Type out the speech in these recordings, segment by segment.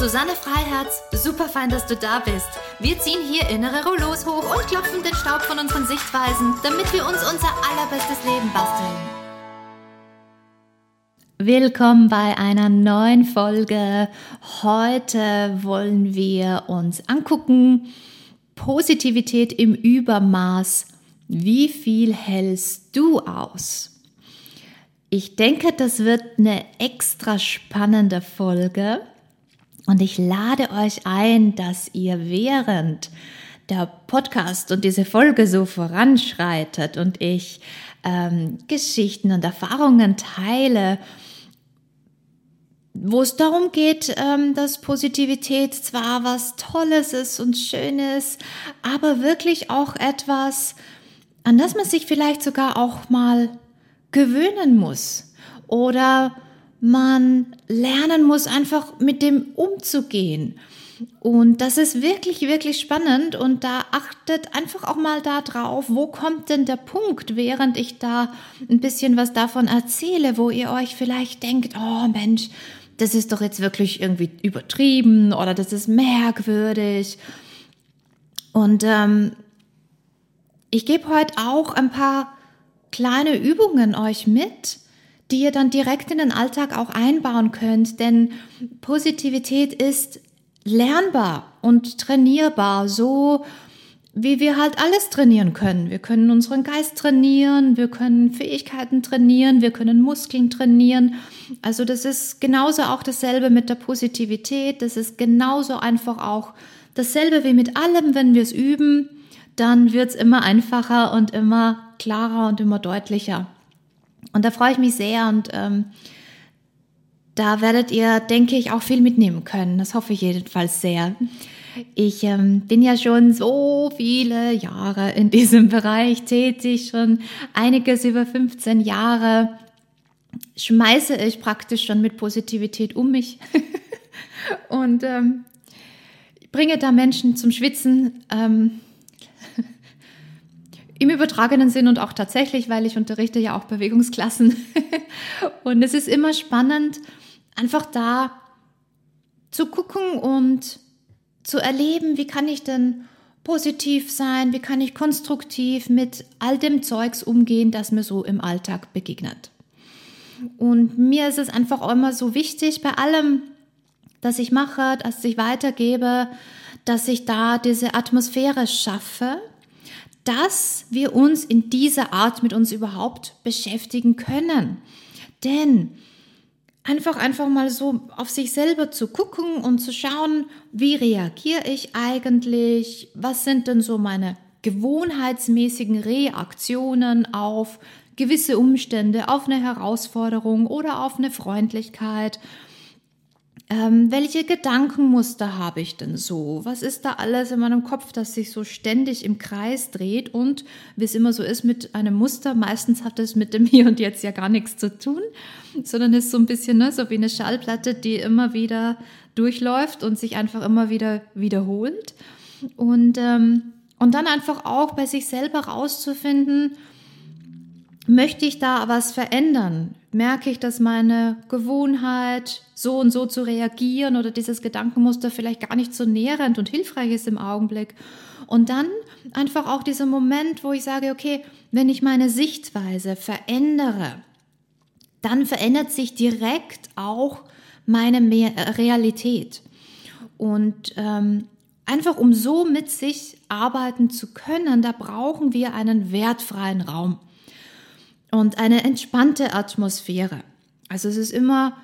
Susanne Freiherz. Super fein, dass du da bist. Wir ziehen hier innere Rollos hoch und klopfen den Staub von unseren Sichtweisen, damit wir uns unser allerbestes Leben basteln. Willkommen bei einer neuen Folge. Heute wollen wir uns angucken, Positivität im Übermaß. Wie viel hältst du aus? Ich denke, das wird eine extra spannende Folge. Und ich lade euch ein, dass ihr während der Podcast und diese Folge so voranschreitet und ich ähm, Geschichten und Erfahrungen teile, wo es darum geht, ähm, dass Positivität zwar was Tolles ist und Schönes, aber wirklich auch etwas, an das man sich vielleicht sogar auch mal gewöhnen muss. Oder man lernen muss, einfach mit dem umzugehen. Und das ist wirklich, wirklich spannend und da achtet einfach auch mal da drauf, wo kommt denn der Punkt, während ich da ein bisschen was davon erzähle, wo ihr euch vielleicht denkt, oh Mensch, das ist doch jetzt wirklich irgendwie übertrieben oder das ist merkwürdig. Und ähm, ich gebe heute auch ein paar kleine Übungen euch mit, die ihr dann direkt in den Alltag auch einbauen könnt. Denn Positivität ist lernbar und trainierbar, so wie wir halt alles trainieren können. Wir können unseren Geist trainieren, wir können Fähigkeiten trainieren, wir können Muskeln trainieren. Also das ist genauso auch dasselbe mit der Positivität. Das ist genauso einfach auch dasselbe wie mit allem, wenn wir es üben, dann wird es immer einfacher und immer klarer und immer deutlicher. Und da freue ich mich sehr und ähm, da werdet ihr, denke ich, auch viel mitnehmen können. Das hoffe ich jedenfalls sehr. Ich ähm, bin ja schon so viele Jahre in diesem Bereich tätig, schon einiges über 15 Jahre schmeiße ich praktisch schon mit Positivität um mich und ähm, bringe da Menschen zum Schwitzen. Ähm, im übertragenen Sinn und auch tatsächlich, weil ich unterrichte ja auch Bewegungsklassen. und es ist immer spannend, einfach da zu gucken und zu erleben, wie kann ich denn positiv sein, wie kann ich konstruktiv mit all dem Zeugs umgehen, das mir so im Alltag begegnet. Und mir ist es einfach auch immer so wichtig bei allem, das ich mache, dass ich weitergebe, dass ich da diese Atmosphäre schaffe, dass wir uns in dieser Art mit uns überhaupt beschäftigen können. Denn einfach einfach mal so auf sich selber zu gucken und zu schauen, wie reagiere ich eigentlich? Was sind denn so meine gewohnheitsmäßigen Reaktionen auf gewisse Umstände, auf eine Herausforderung oder auf eine Freundlichkeit? Ähm, welche Gedankenmuster habe ich denn so? Was ist da alles in meinem Kopf, das sich so ständig im Kreis dreht? Und wie es immer so ist mit einem Muster, meistens hat es mit dem Hier und Jetzt ja gar nichts zu tun, sondern ist so ein bisschen ne, so wie eine Schallplatte, die immer wieder durchläuft und sich einfach immer wieder wiederholt. Und, ähm, und dann einfach auch bei sich selber rauszufinden, möchte ich da was verändern? Merke ich, dass meine Gewohnheit, so und so zu reagieren oder dieses Gedankenmuster vielleicht gar nicht so nährend und hilfreich ist im Augenblick? Und dann einfach auch dieser Moment, wo ich sage, okay, wenn ich meine Sichtweise verändere, dann verändert sich direkt auch meine äh, Realität. Und ähm, einfach um so mit sich arbeiten zu können, da brauchen wir einen wertfreien Raum und eine entspannte Atmosphäre. Also es ist immer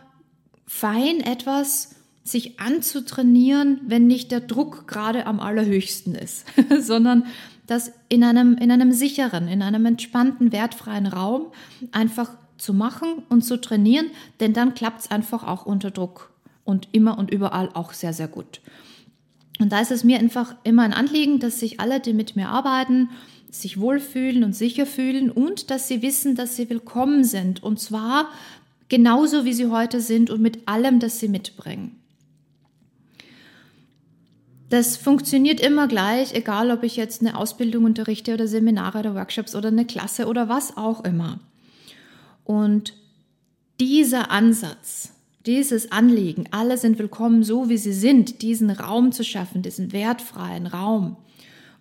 fein, etwas sich anzutrainieren, wenn nicht der Druck gerade am allerhöchsten ist, sondern das in einem, in einem sicheren, in einem entspannten, wertfreien Raum einfach zu machen und zu trainieren, denn dann klappt es einfach auch unter Druck und immer und überall auch sehr, sehr gut. Und da ist es mir einfach immer ein Anliegen, dass sich alle, die mit mir arbeiten, sich wohlfühlen und sicher fühlen und dass sie wissen, dass sie willkommen sind. Und zwar genauso, wie sie heute sind und mit allem, das sie mitbringen. Das funktioniert immer gleich, egal ob ich jetzt eine Ausbildung unterrichte oder Seminare oder Workshops oder eine Klasse oder was auch immer. Und dieser Ansatz, dieses Anliegen, alle sind willkommen so, wie sie sind, diesen Raum zu schaffen, diesen wertfreien Raum,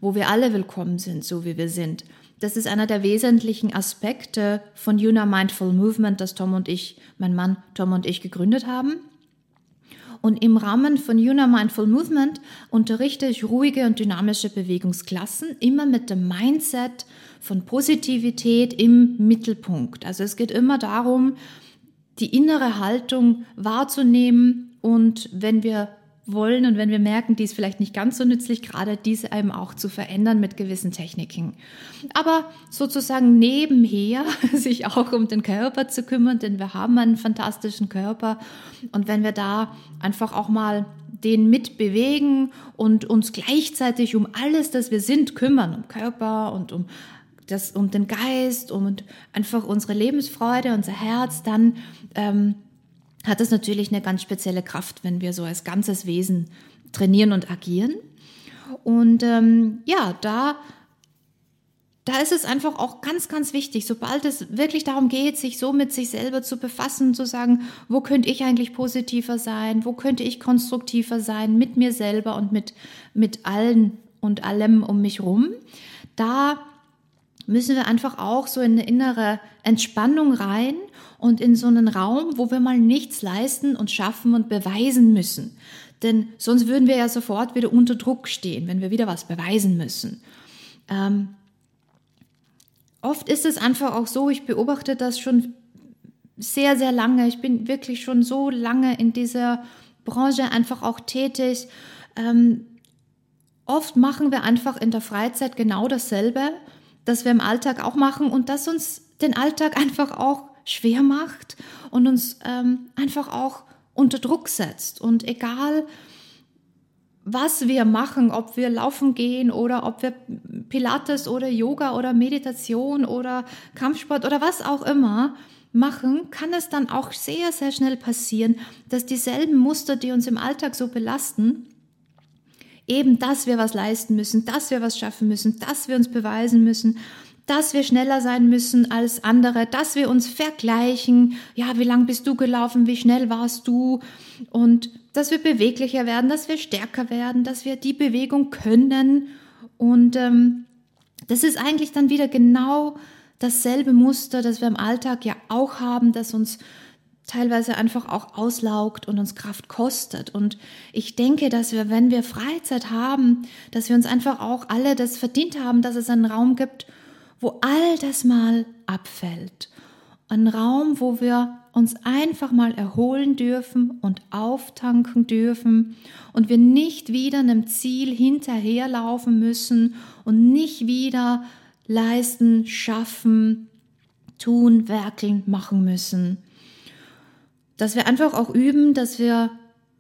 wo wir alle willkommen sind, so wie wir sind, das ist einer der wesentlichen Aspekte von Yuna Mindful Movement, das Tom und ich, mein Mann Tom und ich gegründet haben. Und im Rahmen von Yuna Mindful Movement unterrichte ich ruhige und dynamische Bewegungsklassen, immer mit dem Mindset von Positivität im Mittelpunkt. Also es geht immer darum, die innere Haltung wahrzunehmen und wenn wir wollen und wenn wir merken, die ist vielleicht nicht ganz so nützlich, gerade diese eben auch zu verändern mit gewissen Techniken. Aber sozusagen nebenher sich auch um den Körper zu kümmern, denn wir haben einen fantastischen Körper und wenn wir da einfach auch mal den mitbewegen und uns gleichzeitig um alles, das wir sind, kümmern, um Körper und um das, um den Geist, um einfach unsere Lebensfreude, unser Herz, dann ähm, hat es natürlich eine ganz spezielle Kraft, wenn wir so als ganzes Wesen trainieren und agieren. Und ähm, ja, da, da ist es einfach auch ganz, ganz wichtig, sobald es wirklich darum geht, sich so mit sich selber zu befassen, zu sagen, wo könnte ich eigentlich positiver sein, wo könnte ich konstruktiver sein mit mir selber und mit, mit allen und allem um mich rum, da müssen wir einfach auch so in eine innere Entspannung rein und in so einen Raum, wo wir mal nichts leisten und schaffen und beweisen müssen. Denn sonst würden wir ja sofort wieder unter Druck stehen, wenn wir wieder was beweisen müssen. Ähm, oft ist es einfach auch so, ich beobachte das schon sehr, sehr lange. Ich bin wirklich schon so lange in dieser Branche einfach auch tätig. Ähm, oft machen wir einfach in der Freizeit genau dasselbe das wir im Alltag auch machen und das uns den Alltag einfach auch schwer macht und uns ähm, einfach auch unter Druck setzt. Und egal, was wir machen, ob wir laufen gehen oder ob wir Pilates oder Yoga oder Meditation oder Kampfsport oder was auch immer machen, kann es dann auch sehr, sehr schnell passieren, dass dieselben Muster, die uns im Alltag so belasten, Eben, dass wir was leisten müssen, dass wir was schaffen müssen, dass wir uns beweisen müssen, dass wir schneller sein müssen als andere, dass wir uns vergleichen. Ja, wie lang bist du gelaufen? Wie schnell warst du? Und dass wir beweglicher werden, dass wir stärker werden, dass wir die Bewegung können. Und ähm, das ist eigentlich dann wieder genau dasselbe Muster, das wir im Alltag ja auch haben, das uns teilweise einfach auch auslaugt und uns Kraft kostet. Und ich denke, dass wir, wenn wir Freizeit haben, dass wir uns einfach auch alle das verdient haben, dass es einen Raum gibt, wo all das mal abfällt. Ein Raum, wo wir uns einfach mal erholen dürfen und auftanken dürfen und wir nicht wieder einem Ziel hinterherlaufen müssen und nicht wieder leisten, schaffen, tun, werkeln, machen müssen dass wir einfach auch üben, dass wir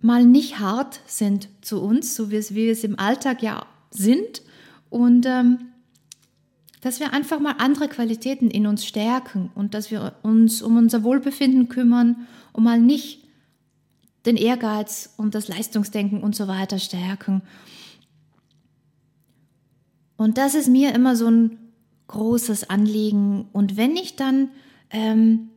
mal nicht hart sind zu uns, so wie, es, wie wir es im Alltag ja sind und ähm, dass wir einfach mal andere Qualitäten in uns stärken und dass wir uns um unser Wohlbefinden kümmern und mal nicht den Ehrgeiz und das Leistungsdenken und so weiter stärken. Und das ist mir immer so ein großes Anliegen. Und wenn ich dann ähm,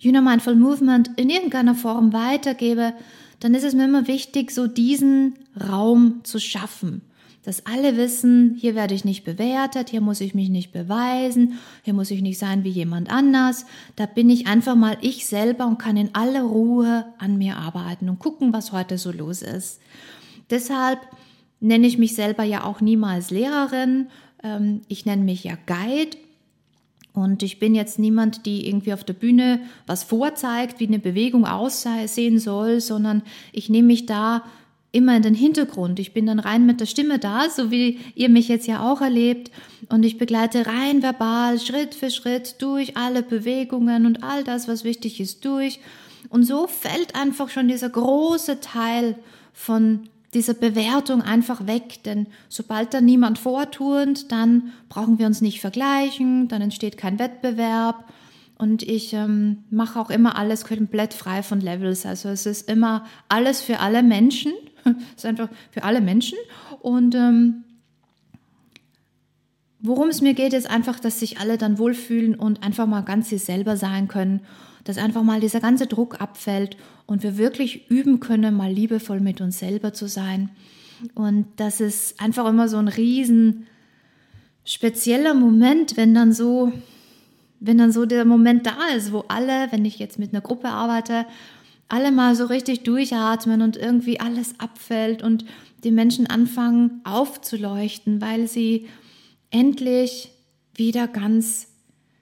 Know Mindful Movement in irgendeiner Form weitergebe, dann ist es mir immer wichtig, so diesen Raum zu schaffen. Dass alle wissen, hier werde ich nicht bewertet, hier muss ich mich nicht beweisen, hier muss ich nicht sein wie jemand anders. Da bin ich einfach mal ich selber und kann in aller Ruhe an mir arbeiten und gucken, was heute so los ist. Deshalb nenne ich mich selber ja auch niemals Lehrerin. Ähm, ich nenne mich ja Guide und ich bin jetzt niemand, die irgendwie auf der Bühne was vorzeigt, wie eine Bewegung aussehen soll, sondern ich nehme mich da immer in den Hintergrund. Ich bin dann rein mit der Stimme da, so wie ihr mich jetzt ja auch erlebt. Und ich begleite rein verbal, Schritt für Schritt durch alle Bewegungen und all das, was wichtig ist, durch. Und so fällt einfach schon dieser große Teil von diese Bewertung einfach weg, denn sobald da niemand vorturnt, dann brauchen wir uns nicht vergleichen, dann entsteht kein Wettbewerb und ich ähm, mache auch immer alles komplett frei von Levels. Also es ist immer alles für alle Menschen, ist einfach für alle Menschen und ähm, Worum es mir geht, ist einfach, dass sich alle dann wohlfühlen und einfach mal ganz sie selber sein können, dass einfach mal dieser ganze Druck abfällt und wir wirklich üben können, mal liebevoll mit uns selber zu sein. Und das ist einfach immer so ein riesen spezieller Moment, wenn dann so, wenn dann so der Moment da ist, wo alle, wenn ich jetzt mit einer Gruppe arbeite, alle mal so richtig durchatmen und irgendwie alles abfällt und die Menschen anfangen aufzuleuchten, weil sie endlich wieder ganz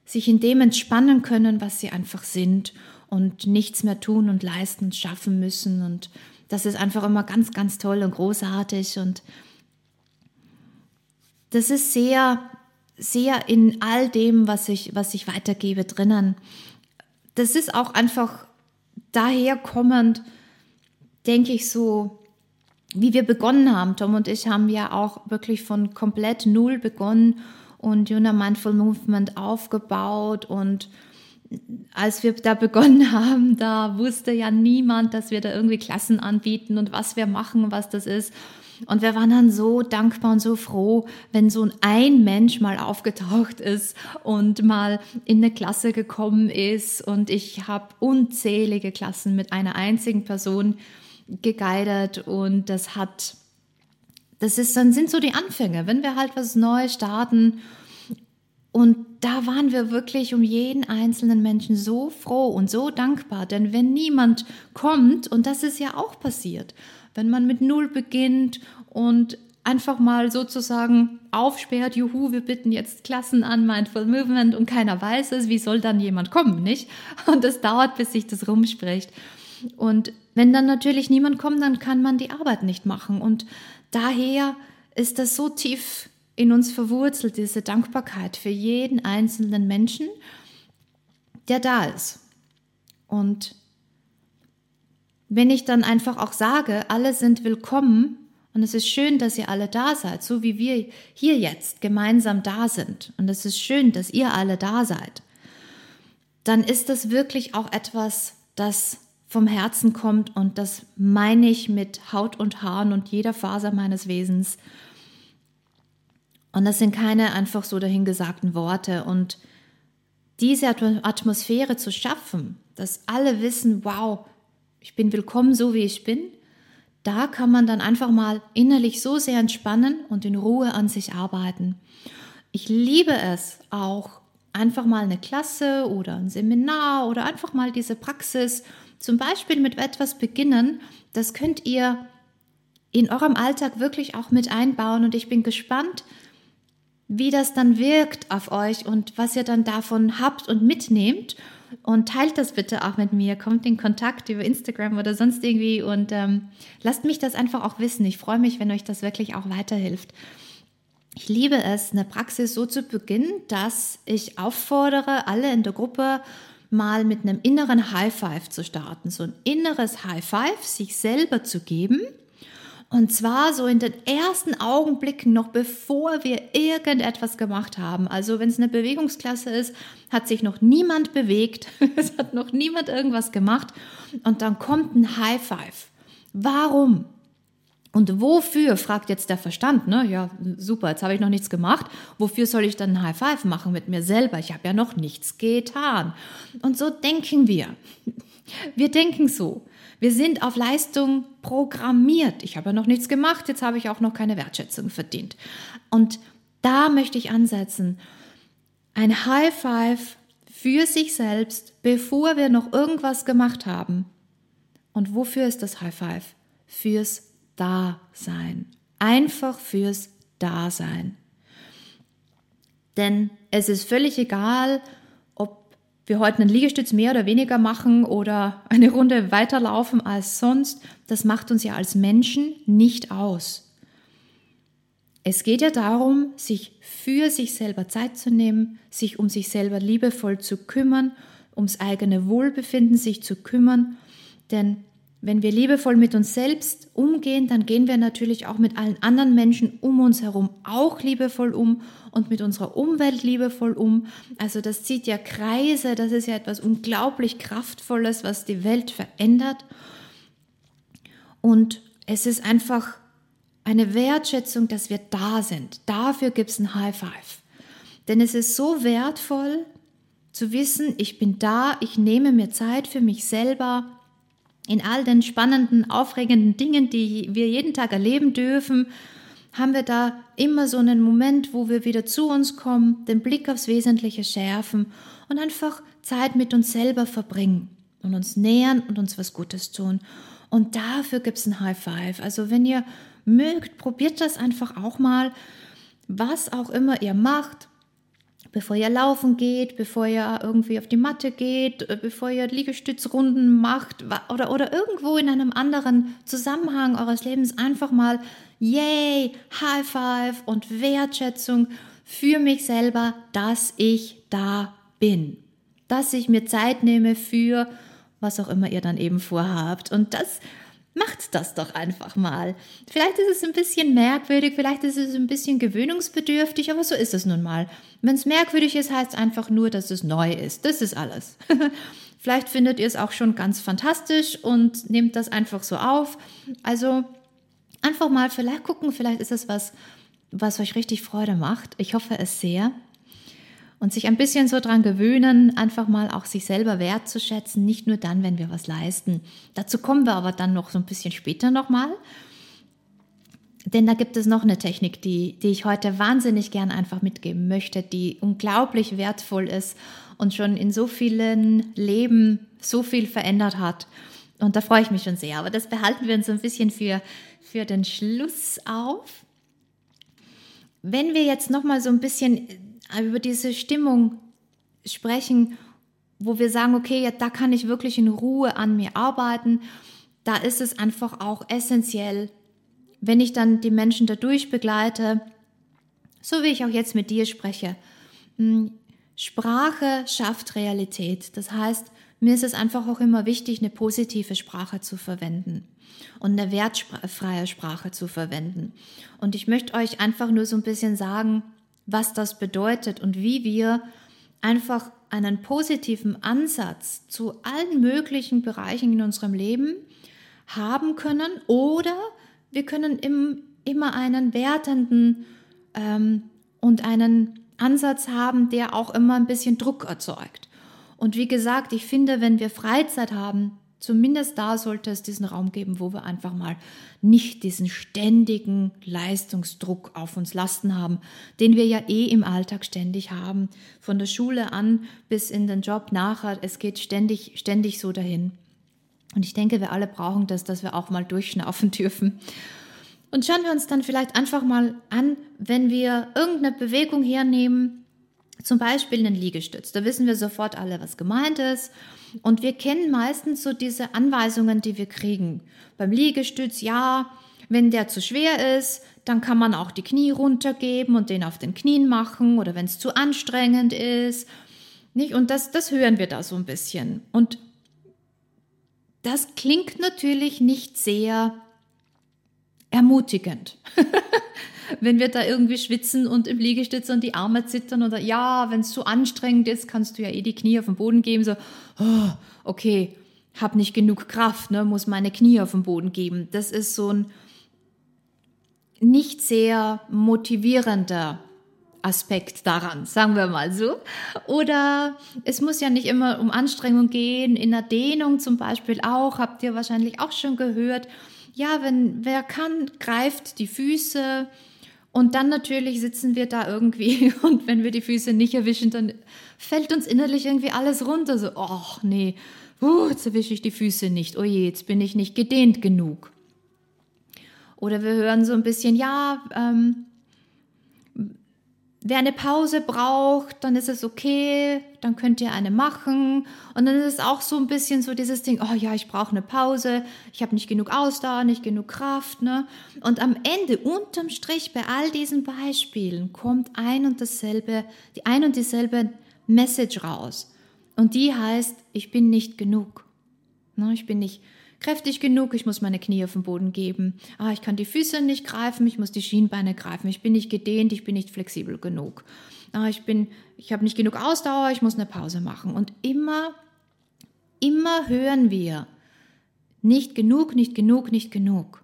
sich in dem entspannen können, was sie einfach sind und nichts mehr tun und leisten und schaffen müssen. Und das ist einfach immer ganz, ganz toll und großartig. Und das ist sehr, sehr in all dem, was ich, was ich weitergebe, drinnen. Das ist auch einfach daher kommend, denke ich so, wie wir begonnen haben. Tom und ich haben ja auch wirklich von komplett null begonnen und Juna Mindful Movement aufgebaut und als wir da begonnen haben, da wusste ja niemand, dass wir da irgendwie Klassen anbieten und was wir machen, was das ist. Und wir waren dann so dankbar und so froh, wenn so ein Mensch mal aufgetaucht ist und mal in eine Klasse gekommen ist. Und ich habe unzählige Klassen mit einer einzigen Person geguided und das hat, das ist, dann sind so die Anfänge, wenn wir halt was Neues starten. Und da waren wir wirklich um jeden einzelnen Menschen so froh und so dankbar, denn wenn niemand kommt, und das ist ja auch passiert, wenn man mit Null beginnt und einfach mal sozusagen aufsperrt, juhu, wir bitten jetzt Klassen an Mindful Movement und keiner weiß es, wie soll dann jemand kommen, nicht? Und es dauert, bis sich das rumspricht. Und wenn dann natürlich niemand kommt, dann kann man die Arbeit nicht machen. Und daher ist das so tief in uns verwurzelt, diese Dankbarkeit für jeden einzelnen Menschen, der da ist. Und wenn ich dann einfach auch sage, alle sind willkommen und es ist schön, dass ihr alle da seid, so wie wir hier jetzt gemeinsam da sind und es ist schön, dass ihr alle da seid, dann ist das wirklich auch etwas, das vom Herzen kommt und das meine ich mit Haut und Haaren und jeder Faser meines Wesens. Und das sind keine einfach so dahingesagten Worte. Und diese Atmosphäre zu schaffen, dass alle wissen, wow, ich bin willkommen so wie ich bin, da kann man dann einfach mal innerlich so sehr entspannen und in Ruhe an sich arbeiten. Ich liebe es auch, einfach mal eine Klasse oder ein Seminar oder einfach mal diese Praxis zum Beispiel mit etwas beginnen, das könnt ihr in eurem Alltag wirklich auch mit einbauen und ich bin gespannt, wie das dann wirkt auf euch und was ihr dann davon habt und mitnehmt. Und teilt das bitte auch mit mir. Kommt in Kontakt über Instagram oder sonst irgendwie und ähm, lasst mich das einfach auch wissen. Ich freue mich, wenn euch das wirklich auch weiterhilft. Ich liebe es, eine Praxis so zu beginnen, dass ich auffordere, alle in der Gruppe mal mit einem inneren High Five zu starten, so ein inneres High Five sich selber zu geben. Und zwar so in den ersten Augenblicken, noch bevor wir irgendetwas gemacht haben. Also wenn es eine Bewegungsklasse ist, hat sich noch niemand bewegt, es hat noch niemand irgendwas gemacht und dann kommt ein High Five. Warum? Und wofür, fragt jetzt der Verstand, ne? Ja, super, jetzt habe ich noch nichts gemacht. Wofür soll ich dann ein High Five machen mit mir selber? Ich habe ja noch nichts getan. Und so denken wir. Wir denken so. Wir sind auf Leistung programmiert. Ich habe ja noch nichts gemacht, jetzt habe ich auch noch keine Wertschätzung verdient. Und da möchte ich ansetzen. Ein High Five für sich selbst, bevor wir noch irgendwas gemacht haben. Und wofür ist das High Five? Fürs Dasein. Einfach fürs Dasein. Denn es ist völlig egal, wir heute einen Liegestütz mehr oder weniger machen oder eine Runde weiterlaufen als sonst. Das macht uns ja als Menschen nicht aus. Es geht ja darum, sich für sich selber Zeit zu nehmen, sich um sich selber liebevoll zu kümmern, ums eigene Wohlbefinden sich zu kümmern. Denn wenn wir liebevoll mit uns selbst umgehen, dann gehen wir natürlich auch mit allen anderen Menschen um uns herum auch liebevoll um und mit unserer Umwelt liebevoll um. Also das zieht ja Kreise, das ist ja etwas unglaublich Kraftvolles, was die Welt verändert. Und es ist einfach eine Wertschätzung, dass wir da sind. Dafür gibt es ein High Five. Denn es ist so wertvoll zu wissen, ich bin da, ich nehme mir Zeit für mich selber, in all den spannenden, aufregenden Dingen, die wir jeden Tag erleben dürfen, haben wir da immer so einen Moment, wo wir wieder zu uns kommen, den Blick aufs Wesentliche schärfen und einfach Zeit mit uns selber verbringen und uns nähern und uns was Gutes tun. Und dafür gibt es ein High Five. Also wenn ihr mögt, probiert das einfach auch mal, was auch immer ihr macht, bevor ihr laufen geht, bevor ihr irgendwie auf die Matte geht, äh, bevor ihr Liegestützrunden macht oder, oder irgendwo in einem anderen Zusammenhang eures Lebens einfach mal Yay, High Five und Wertschätzung für mich selber, dass ich da bin. Dass ich mir Zeit nehme für was auch immer ihr dann eben vorhabt. Und das Macht das doch einfach mal. Vielleicht ist es ein bisschen merkwürdig, vielleicht ist es ein bisschen gewöhnungsbedürftig, aber so ist es nun mal. Wenn es merkwürdig ist, heißt es einfach nur, dass es neu ist. Das ist alles. vielleicht findet ihr es auch schon ganz fantastisch und nehmt das einfach so auf. Also einfach mal vielleicht gucken, vielleicht ist es was, was euch richtig Freude macht. Ich hoffe es sehr und sich ein bisschen so dran gewöhnen, einfach mal auch sich selber wertzuschätzen, nicht nur dann, wenn wir was leisten. Dazu kommen wir aber dann noch so ein bisschen später nochmal. Denn da gibt es noch eine Technik, die, die ich heute wahnsinnig gern einfach mitgeben möchte, die unglaublich wertvoll ist und schon in so vielen Leben so viel verändert hat. Und da freue ich mich schon sehr. Aber das behalten wir uns so ein bisschen für, für den Schluss auf. Wenn wir jetzt nochmal so ein bisschen über diese Stimmung sprechen, wo wir sagen, okay, ja, da kann ich wirklich in Ruhe an mir arbeiten, da ist es einfach auch essentiell, wenn ich dann die Menschen dadurch begleite, so wie ich auch jetzt mit dir spreche. Hm, Sprache schafft Realität. Das heißt, mir ist es einfach auch immer wichtig, eine positive Sprache zu verwenden und eine wertfreie Sprache zu verwenden. Und ich möchte euch einfach nur so ein bisschen sagen, was das bedeutet und wie wir einfach einen positiven Ansatz zu allen möglichen Bereichen in unserem Leben haben können oder wir können im, immer einen wertenden ähm, und einen Ansatz haben, der auch immer ein bisschen Druck erzeugt. Und wie gesagt, ich finde, wenn wir Freizeit haben, Zumindest da sollte es diesen Raum geben, wo wir einfach mal nicht diesen ständigen Leistungsdruck auf uns lasten haben, den wir ja eh im Alltag ständig haben. Von der Schule an bis in den Job nachher. Es geht ständig, ständig so dahin. Und ich denke, wir alle brauchen das, dass wir auch mal durchschnaufen dürfen. Und schauen wir uns dann vielleicht einfach mal an, wenn wir irgendeine Bewegung hernehmen, zum Beispiel einen Liegestütz. Da wissen wir sofort alle, was gemeint ist. Und wir kennen meistens so diese Anweisungen, die wir kriegen. Beim Liegestütz, ja, wenn der zu schwer ist, dann kann man auch die Knie runtergeben und den auf den Knien machen oder wenn es zu anstrengend ist. Nicht? Und das, das hören wir da so ein bisschen. Und das klingt natürlich nicht sehr ermutigend. wenn wir da irgendwie schwitzen und im Liegestütz und die Arme zittern oder ja, wenn es zu anstrengend ist, kannst du ja eh die Knie auf den Boden geben, so, oh, okay, hab nicht genug Kraft, ne, muss meine Knie auf den Boden geben. Das ist so ein nicht sehr motivierender Aspekt daran, sagen wir mal so. Oder es muss ja nicht immer um Anstrengung gehen, in der Dehnung zum Beispiel auch, habt ihr wahrscheinlich auch schon gehört. Ja, wenn wer kann, greift die Füße, und dann natürlich sitzen wir da irgendwie und wenn wir die Füße nicht erwischen, dann fällt uns innerlich irgendwie alles runter. So, ach nee, uh, jetzt erwische ich die Füße nicht. Oh je, jetzt bin ich nicht gedehnt genug. Oder wir hören so ein bisschen, ja, ähm, Wer eine Pause braucht, dann ist es okay, dann könnt ihr eine machen. Und dann ist es auch so ein bisschen so dieses Ding, oh ja, ich brauche eine Pause, ich habe nicht genug Ausdauer, nicht genug Kraft. Ne? Und am Ende, unterm Strich, bei all diesen Beispielen, kommt ein und dasselbe, die ein und dieselbe Message raus. Und die heißt, ich bin nicht genug. Ne? Ich bin nicht kräftig genug, ich muss meine Knie auf den Boden geben. Ah, ich kann die Füße nicht greifen, ich muss die Schienbeine greifen. Ich bin nicht gedehnt, ich bin nicht flexibel genug. Ah, ich ich habe nicht genug Ausdauer, ich muss eine Pause machen. Und immer, immer hören wir, nicht genug, nicht genug, nicht genug.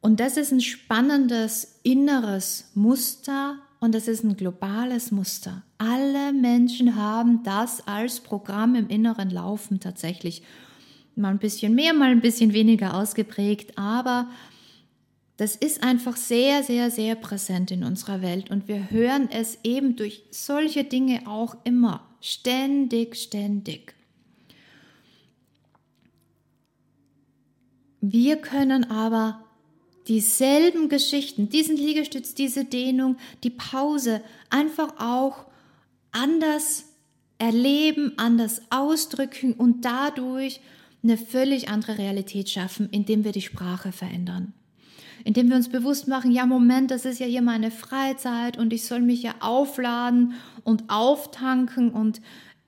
Und das ist ein spannendes inneres Muster und das ist ein globales Muster. Alle Menschen haben das als Programm im Inneren laufen tatsächlich. Mal ein bisschen mehr, mal ein bisschen weniger ausgeprägt, aber das ist einfach sehr, sehr, sehr präsent in unserer Welt und wir hören es eben durch solche Dinge auch immer. Ständig, ständig. Wir können aber dieselben Geschichten, diesen Liegestütz, diese Dehnung, die Pause einfach auch anders erleben, anders ausdrücken und dadurch eine völlig andere Realität schaffen, indem wir die Sprache verändern. Indem wir uns bewusst machen, ja Moment, das ist ja hier meine Freizeit und ich soll mich ja aufladen und auftanken und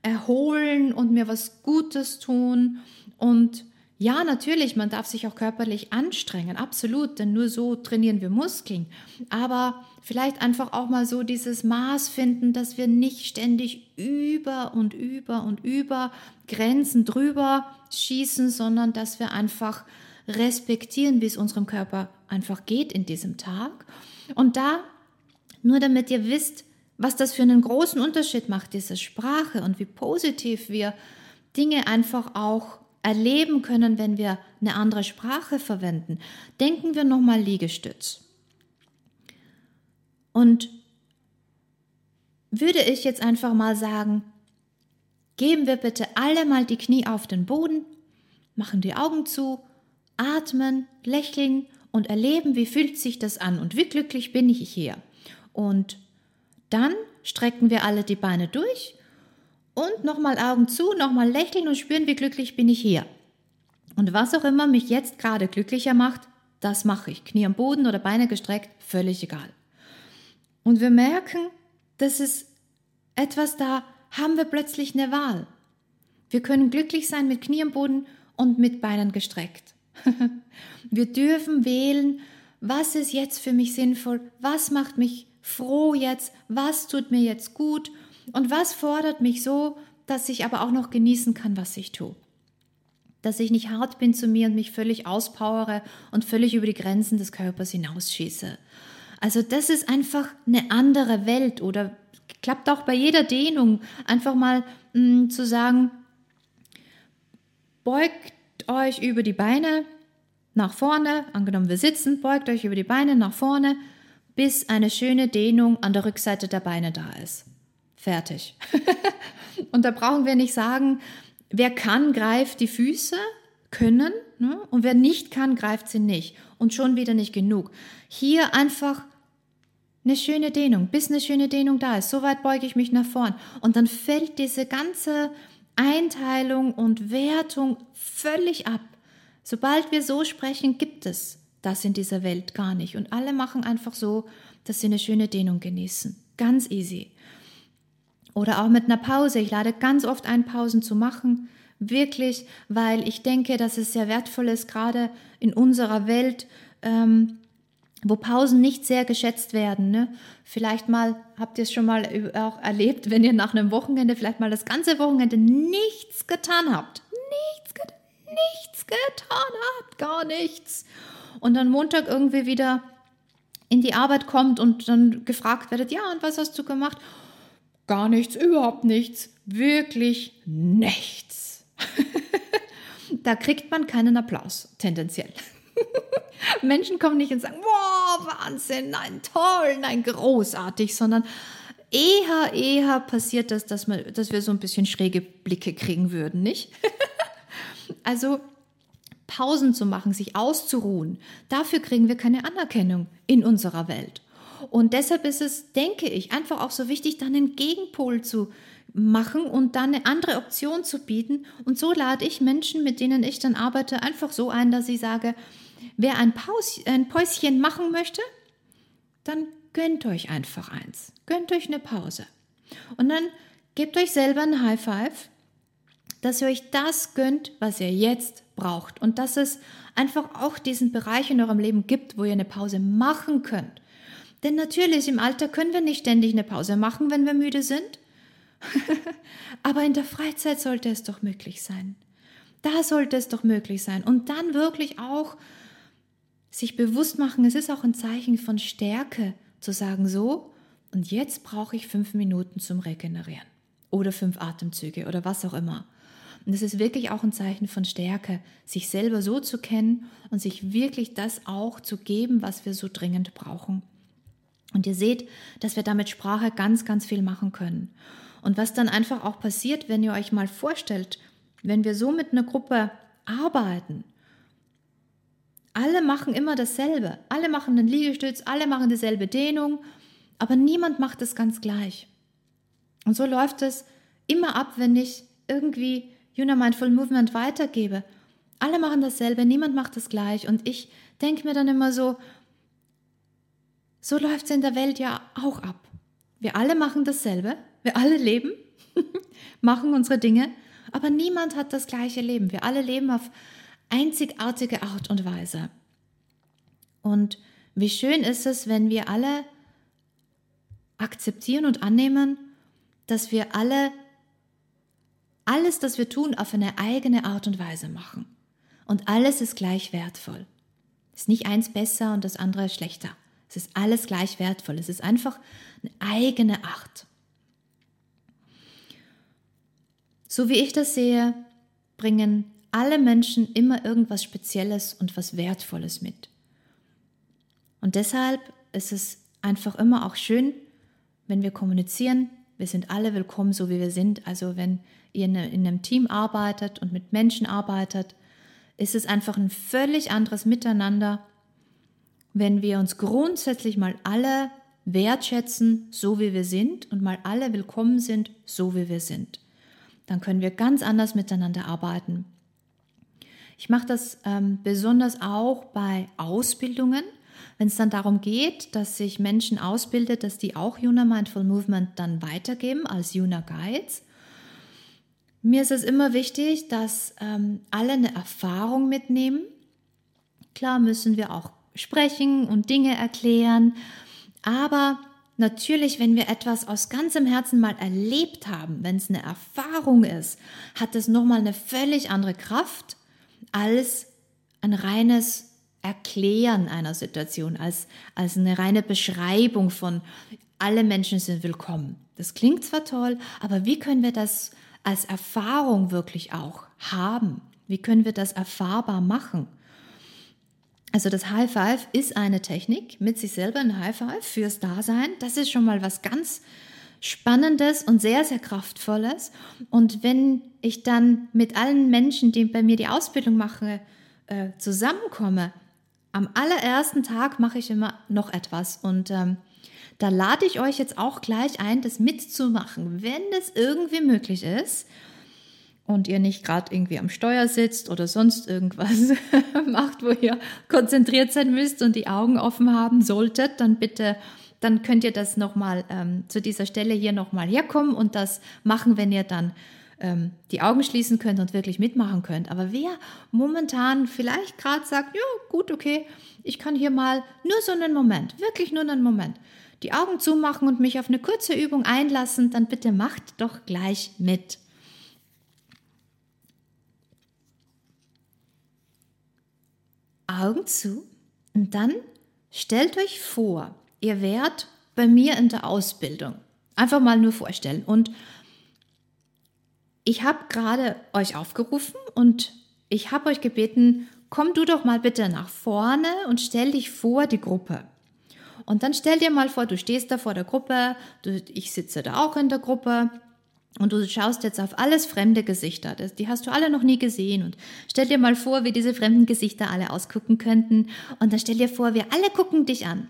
erholen und mir was Gutes tun und ja, natürlich, man darf sich auch körperlich anstrengen, absolut, denn nur so trainieren wir Muskeln. Aber vielleicht einfach auch mal so dieses Maß finden, dass wir nicht ständig über und über und über Grenzen drüber schießen, sondern dass wir einfach respektieren, wie es unserem Körper einfach geht in diesem Tag. Und da, nur damit ihr wisst, was das für einen großen Unterschied macht, diese Sprache und wie positiv wir Dinge einfach auch erleben können, wenn wir eine andere Sprache verwenden. Denken wir nochmal Liegestütz. Und würde ich jetzt einfach mal sagen, geben wir bitte alle mal die Knie auf den Boden, machen die Augen zu, atmen, lächeln und erleben, wie fühlt sich das an und wie glücklich bin ich hier. Und dann strecken wir alle die Beine durch und nochmal Augen zu, nochmal lächeln und spüren, wie glücklich bin ich hier. Und was auch immer mich jetzt gerade glücklicher macht, das mache ich. Knie am Boden oder Beine gestreckt, völlig egal. Und wir merken, das ist etwas, da haben wir plötzlich eine Wahl. Wir können glücklich sein mit Knie am Boden und mit Beinen gestreckt. wir dürfen wählen, was ist jetzt für mich sinnvoll, was macht mich froh jetzt, was tut mir jetzt gut und was fordert mich so, dass ich aber auch noch genießen kann, was ich tue. Dass ich nicht hart bin zu mir und mich völlig auspowere und völlig über die Grenzen des Körpers hinausschieße. Also das ist einfach eine andere Welt oder klappt auch bei jeder Dehnung einfach mal mh, mm, zu sagen, beugt euch über die Beine nach vorne, angenommen wir sitzen, beugt euch über die Beine nach vorne, bis eine schöne Dehnung an der Rückseite der Beine da ist. Fertig. und da brauchen wir nicht sagen, wer kann, greift die Füße, können, ne? und wer nicht kann, greift sie nicht. Und schon wieder nicht genug. Hier einfach eine schöne Dehnung, bis eine schöne Dehnung da ist. So weit beuge ich mich nach vorn. Und dann fällt diese ganze Einteilung und Wertung völlig ab. Sobald wir so sprechen, gibt es das in dieser Welt gar nicht. Und alle machen einfach so, dass sie eine schöne Dehnung genießen. Ganz easy. Oder auch mit einer Pause. Ich lade ganz oft ein, Pausen zu machen. Wirklich, weil ich denke, dass es sehr wertvoll ist, gerade in unserer Welt, ähm, wo Pausen nicht sehr geschätzt werden. Ne? Vielleicht mal, habt ihr es schon mal auch erlebt, wenn ihr nach einem Wochenende vielleicht mal das ganze Wochenende nichts getan habt. Nichts, nichts getan habt, gar nichts. Und dann Montag irgendwie wieder in die Arbeit kommt und dann gefragt werdet, ja, und was hast du gemacht? Gar nichts, überhaupt nichts, wirklich nichts. da kriegt man keinen Applaus, tendenziell. Menschen kommen nicht und sagen, wow, Wahnsinn, nein, toll, nein, großartig, sondern eher, eher passiert das, dass, man, dass wir so ein bisschen schräge Blicke kriegen würden, nicht? also Pausen zu machen, sich auszuruhen, dafür kriegen wir keine Anerkennung in unserer Welt. Und deshalb ist es, denke ich, einfach auch so wichtig, dann einen Gegenpol zu machen und dann eine andere Option zu bieten. Und so lade ich Menschen, mit denen ich dann arbeite, einfach so ein, dass ich sage, wer ein, Paus ein Päuschen machen möchte, dann gönnt euch einfach eins. Gönnt euch eine Pause. Und dann gebt euch selber ein High Five, dass ihr euch das gönnt, was ihr jetzt braucht und dass es einfach auch diesen Bereich in eurem Leben gibt, wo ihr eine Pause machen könnt. Denn natürlich im Alter können wir nicht ständig eine Pause machen, wenn wir müde sind. Aber in der Freizeit sollte es doch möglich sein. Da sollte es doch möglich sein. Und dann wirklich auch sich bewusst machen, es ist auch ein Zeichen von Stärke, zu sagen, so, und jetzt brauche ich fünf Minuten zum Regenerieren oder fünf Atemzüge oder was auch immer. Und es ist wirklich auch ein Zeichen von Stärke, sich selber so zu kennen und sich wirklich das auch zu geben, was wir so dringend brauchen. Und ihr seht, dass wir damit Sprache ganz, ganz viel machen können. Und was dann einfach auch passiert, wenn ihr euch mal vorstellt, wenn wir so mit einer Gruppe arbeiten, alle machen immer dasselbe, alle machen den Liegestütz, alle machen dieselbe Dehnung, aber niemand macht es ganz gleich. Und so läuft es immer ab, wenn ich irgendwie Juna Mindful Movement weitergebe. Alle machen dasselbe, niemand macht es gleich. Und ich denke mir dann immer so, so läuft es in der Welt ja auch ab. Wir alle machen dasselbe, wir alle leben, machen unsere Dinge, aber niemand hat das gleiche Leben. Wir alle leben auf einzigartige Art und Weise. Und wie schön ist es, wenn wir alle akzeptieren und annehmen, dass wir alle alles, das wir tun, auf eine eigene Art und Weise machen. Und alles ist gleich wertvoll. Es ist nicht eins besser und das andere schlechter. Es ist alles gleich wertvoll. Es ist einfach eine eigene Art. So wie ich das sehe, bringen alle Menschen immer irgendwas Spezielles und was Wertvolles mit. Und deshalb ist es einfach immer auch schön, wenn wir kommunizieren, wir sind alle willkommen, so wie wir sind. Also wenn ihr in einem Team arbeitet und mit Menschen arbeitet, ist es einfach ein völlig anderes Miteinander, wenn wir uns grundsätzlich mal alle wertschätzen, so wie wir sind und mal alle willkommen sind, so wie wir sind dann können wir ganz anders miteinander arbeiten. Ich mache das ähm, besonders auch bei Ausbildungen, wenn es dann darum geht, dass sich Menschen ausbildet, dass die auch Yuna Mindful Movement dann weitergeben als Yuna Guides. Mir ist es immer wichtig, dass ähm, alle eine Erfahrung mitnehmen. Klar müssen wir auch sprechen und Dinge erklären, aber Natürlich, wenn wir etwas aus ganzem Herzen mal erlebt haben, wenn es eine Erfahrung ist, hat es nochmal eine völlig andere Kraft als ein reines Erklären einer Situation, als, als eine reine Beschreibung von alle Menschen sind willkommen. Das klingt zwar toll, aber wie können wir das als Erfahrung wirklich auch haben? Wie können wir das erfahrbar machen? Also das High Five ist eine Technik mit sich selber ein High Five fürs Dasein. Das ist schon mal was ganz Spannendes und sehr, sehr Kraftvolles. Und wenn ich dann mit allen Menschen, die bei mir die Ausbildung machen, äh, zusammenkomme, am allerersten Tag mache ich immer noch etwas. Und ähm, da lade ich euch jetzt auch gleich ein, das mitzumachen, wenn es irgendwie möglich ist und ihr nicht gerade irgendwie am Steuer sitzt oder sonst irgendwas macht, wo ihr konzentriert sein müsst und die Augen offen haben solltet, dann bitte, dann könnt ihr das nochmal ähm, zu dieser Stelle hier nochmal herkommen und das machen, wenn ihr dann ähm, die Augen schließen könnt und wirklich mitmachen könnt. Aber wer momentan vielleicht gerade sagt, ja gut, okay, ich kann hier mal nur so einen Moment, wirklich nur einen Moment, die Augen zumachen und mich auf eine kurze Übung einlassen, dann bitte macht doch gleich mit. Augen zu und dann stellt euch vor, ihr wärt bei mir in der Ausbildung. Einfach mal nur vorstellen. Und ich habe gerade euch aufgerufen und ich habe euch gebeten, komm du doch mal bitte nach vorne und stell dich vor die Gruppe. Und dann stell dir mal vor, du stehst da vor der Gruppe, du, ich sitze da auch in der Gruppe und du schaust jetzt auf alles fremde Gesichter, das, die hast du alle noch nie gesehen. Und stell dir mal vor, wie diese fremden Gesichter alle ausgucken könnten. Und dann stell dir vor, wir alle gucken dich an.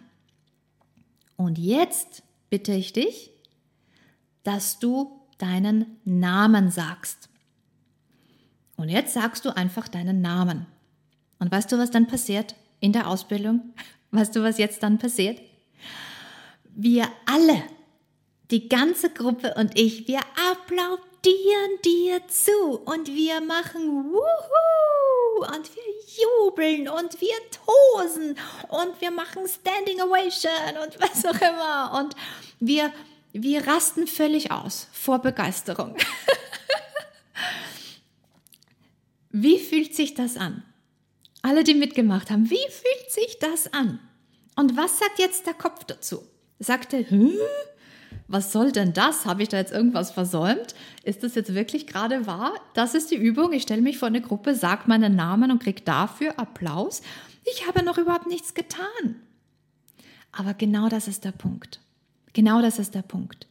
Und jetzt bitte ich dich, dass du deinen Namen sagst. Und jetzt sagst du einfach deinen Namen. Und weißt du, was dann passiert in der Ausbildung? Weißt du, was jetzt dann passiert? Wir alle die ganze Gruppe und ich, wir applaudieren applaudieren dir zu und wir machen Wuhu und wir jubeln und wir tosen und wir machen Standing Ovation und was auch immer und wir, wir rasten völlig aus vor Begeisterung. Wie fühlt sich das an? Alle, die mitgemacht haben, wie fühlt sich das an? Und was sagt jetzt der Kopf dazu? Sagt er, Hä? Was soll denn das? Habe ich da jetzt irgendwas versäumt? Ist das jetzt wirklich gerade wahr? Das ist die Übung. Ich stelle mich vor eine Gruppe, sage meinen Namen und kriege dafür Applaus. Ich habe noch überhaupt nichts getan. Aber genau das ist der Punkt. Genau das ist der Punkt.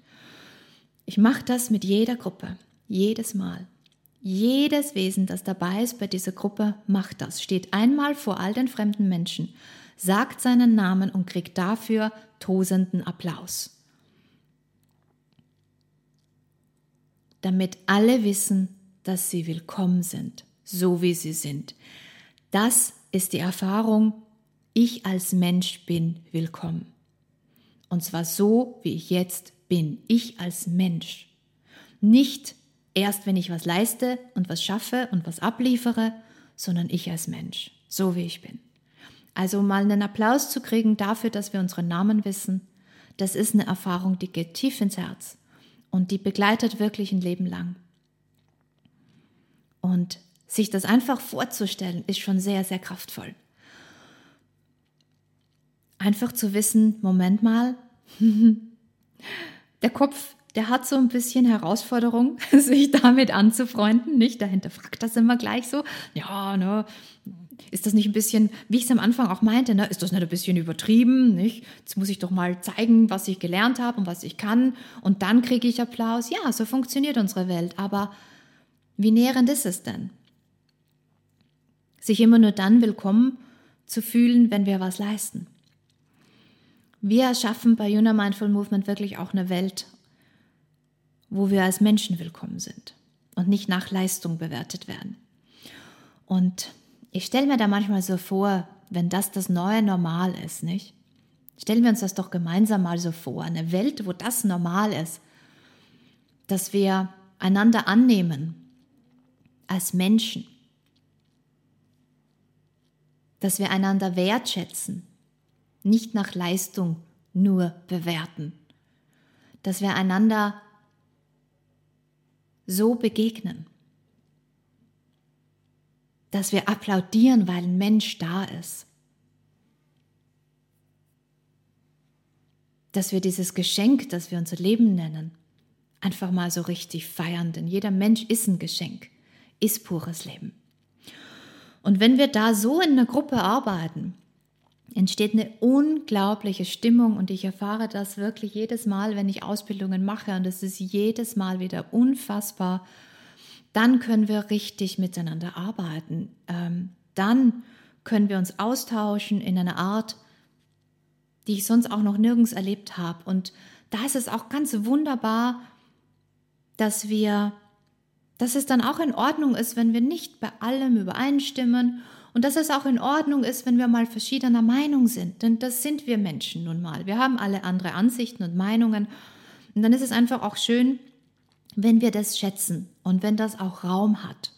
Ich mache das mit jeder Gruppe, jedes Mal. Jedes Wesen, das dabei ist bei dieser Gruppe, macht das, steht einmal vor all den fremden Menschen, sagt seinen Namen und kriegt dafür tosenden Applaus. Damit alle wissen, dass sie willkommen sind, so wie sie sind. Das ist die Erfahrung, ich als Mensch bin willkommen. Und zwar so, wie ich jetzt bin, ich als Mensch. Nicht erst, wenn ich was leiste und was schaffe und was abliefere, sondern ich als Mensch, so wie ich bin. Also mal einen Applaus zu kriegen dafür, dass wir unseren Namen wissen, das ist eine Erfahrung, die geht tief ins Herz. Und die begleitet wirklich ein Leben lang. Und sich das einfach vorzustellen, ist schon sehr, sehr kraftvoll. Einfach zu wissen, Moment mal, der Kopf, der hat so ein bisschen Herausforderung, sich damit anzufreunden, nicht? Dahinter fragt das immer gleich so, ja, ne, ist das nicht ein bisschen, wie ich es am Anfang auch meinte, ne, ist das nicht ein bisschen übertrieben? Nicht? Jetzt muss ich doch mal zeigen, was ich gelernt habe und was ich kann und dann kriege ich Applaus. Ja, so funktioniert unsere Welt. Aber wie nährend ist es denn? Sich immer nur dann willkommen zu fühlen, wenn wir was leisten. Wir erschaffen bei Yuna Mindful Movement wirklich auch eine Welt, wo wir als Menschen willkommen sind und nicht nach Leistung bewertet werden. Und ich stelle mir da manchmal so vor, wenn das das neue Normal ist, nicht? Stellen wir uns das doch gemeinsam mal so vor, eine Welt, wo das normal ist, dass wir einander annehmen als Menschen, dass wir einander wertschätzen, nicht nach Leistung nur bewerten, dass wir einander so begegnen dass wir applaudieren, weil ein Mensch da ist. Dass wir dieses Geschenk, das wir unser Leben nennen, einfach mal so richtig feiern, denn jeder Mensch ist ein Geschenk, ist pures Leben. Und wenn wir da so in einer Gruppe arbeiten, entsteht eine unglaubliche Stimmung und ich erfahre das wirklich jedes Mal, wenn ich Ausbildungen mache und es ist jedes Mal wieder unfassbar dann können wir richtig miteinander arbeiten. Ähm, dann können wir uns austauschen in einer Art, die ich sonst auch noch nirgends erlebt habe. Und da ist es auch ganz wunderbar, dass wir, dass es dann auch in Ordnung ist, wenn wir nicht bei allem übereinstimmen und dass es auch in Ordnung ist, wenn wir mal verschiedener Meinung sind. Denn das sind wir Menschen nun mal. Wir haben alle andere Ansichten und Meinungen. Und dann ist es einfach auch schön, wenn wir das schätzen und wenn das auch Raum hat.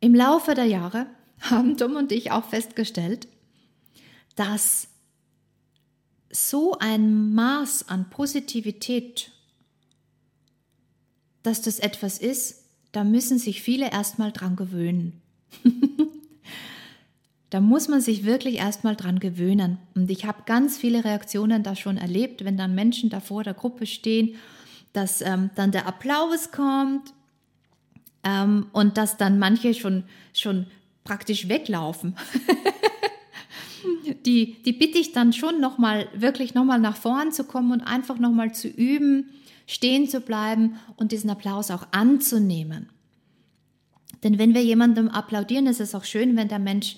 Im Laufe der Jahre haben Tom und ich auch festgestellt, dass so ein Maß an Positivität, dass das etwas ist, da müssen sich viele erstmal dran gewöhnen. Da muss man sich wirklich erstmal dran gewöhnen. Und ich habe ganz viele Reaktionen da schon erlebt, wenn dann Menschen da vor der Gruppe stehen, dass ähm, dann der Applaus kommt ähm, und dass dann manche schon, schon praktisch weglaufen. die, die bitte ich dann schon nochmal, wirklich nochmal nach vorn zu kommen und einfach nochmal zu üben, stehen zu bleiben und diesen Applaus auch anzunehmen. Denn wenn wir jemandem applaudieren, ist es auch schön, wenn der Mensch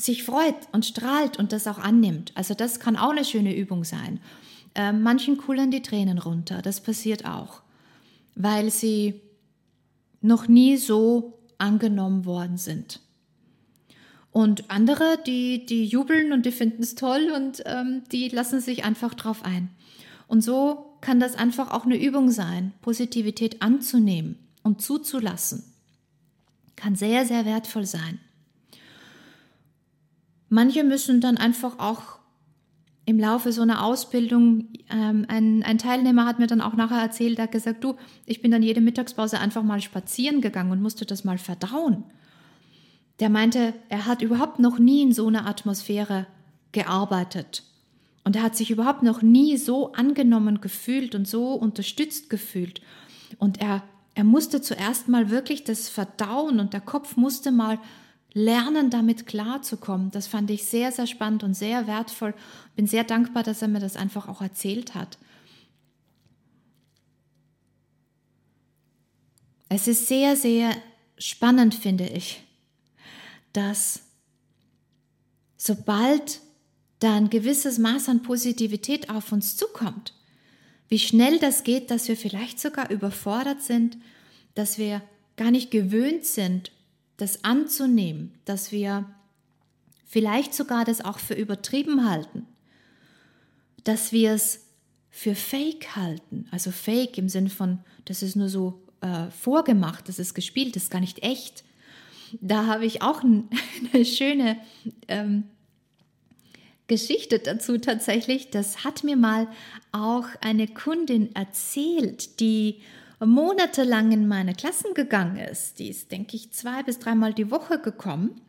sich freut und strahlt und das auch annimmt. Also das kann auch eine schöne Übung sein. Äh, manchen kullern die Tränen runter, das passiert auch, weil sie noch nie so angenommen worden sind. Und andere, die, die jubeln und die finden es toll und ähm, die lassen sich einfach drauf ein. Und so kann das einfach auch eine Übung sein, Positivität anzunehmen und zuzulassen. Kann sehr, sehr wertvoll sein. Manche müssen dann einfach auch im Laufe so einer Ausbildung, ähm, ein, ein, Teilnehmer hat mir dann auch nachher erzählt, er hat gesagt, du, ich bin dann jede Mittagspause einfach mal spazieren gegangen und musste das mal verdauen. Der meinte, er hat überhaupt noch nie in so einer Atmosphäre gearbeitet. Und er hat sich überhaupt noch nie so angenommen gefühlt und so unterstützt gefühlt. Und er, er musste zuerst mal wirklich das verdauen und der Kopf musste mal lernen, damit klarzukommen. Das fand ich sehr, sehr spannend und sehr wertvoll. Bin sehr dankbar, dass er mir das einfach auch erzählt hat. Es ist sehr, sehr spannend, finde ich, dass sobald da ein gewisses Maß an Positivität auf uns zukommt, wie schnell das geht, dass wir vielleicht sogar überfordert sind, dass wir gar nicht gewöhnt sind das anzunehmen, dass wir vielleicht sogar das auch für übertrieben halten, dass wir es für fake halten, also fake im Sinn von, das ist nur so äh, vorgemacht, das ist gespielt, das ist gar nicht echt. Da habe ich auch ein, eine schöne ähm, Geschichte dazu tatsächlich. Das hat mir mal auch eine Kundin erzählt, die monatelang in meine Klassen gegangen ist. Die ist, denke ich, zwei bis dreimal die Woche gekommen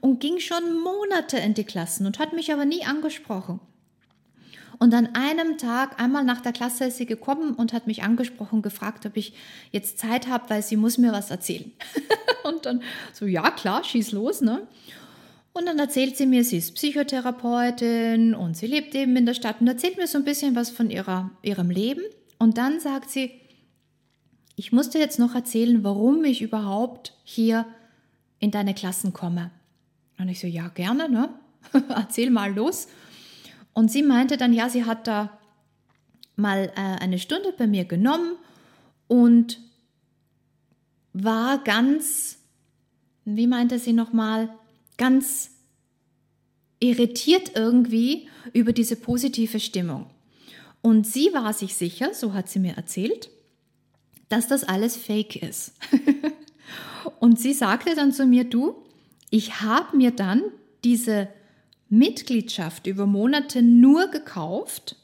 und ging schon Monate in die Klassen und hat mich aber nie angesprochen. Und an einem Tag, einmal nach der Klasse, ist sie gekommen und hat mich angesprochen, gefragt, ob ich jetzt Zeit habe, weil sie muss mir was erzählen. und dann so, ja klar, schieß los, ne? Und dann erzählt sie mir, sie ist Psychotherapeutin und sie lebt eben in der Stadt und erzählt mir so ein bisschen was von ihrer, ihrem Leben. Und dann sagt sie, ich muss dir jetzt noch erzählen, warum ich überhaupt hier in deine Klassen komme. Und ich so, ja, gerne, ne? Erzähl mal los. Und sie meinte dann, ja, sie hat da mal äh, eine Stunde bei mir genommen und war ganz, wie meinte sie nochmal, ganz irritiert irgendwie über diese positive Stimmung. Und sie war sich sicher, so hat sie mir erzählt, dass das alles fake ist. und sie sagte dann zu mir, du, ich habe mir dann diese Mitgliedschaft über Monate nur gekauft,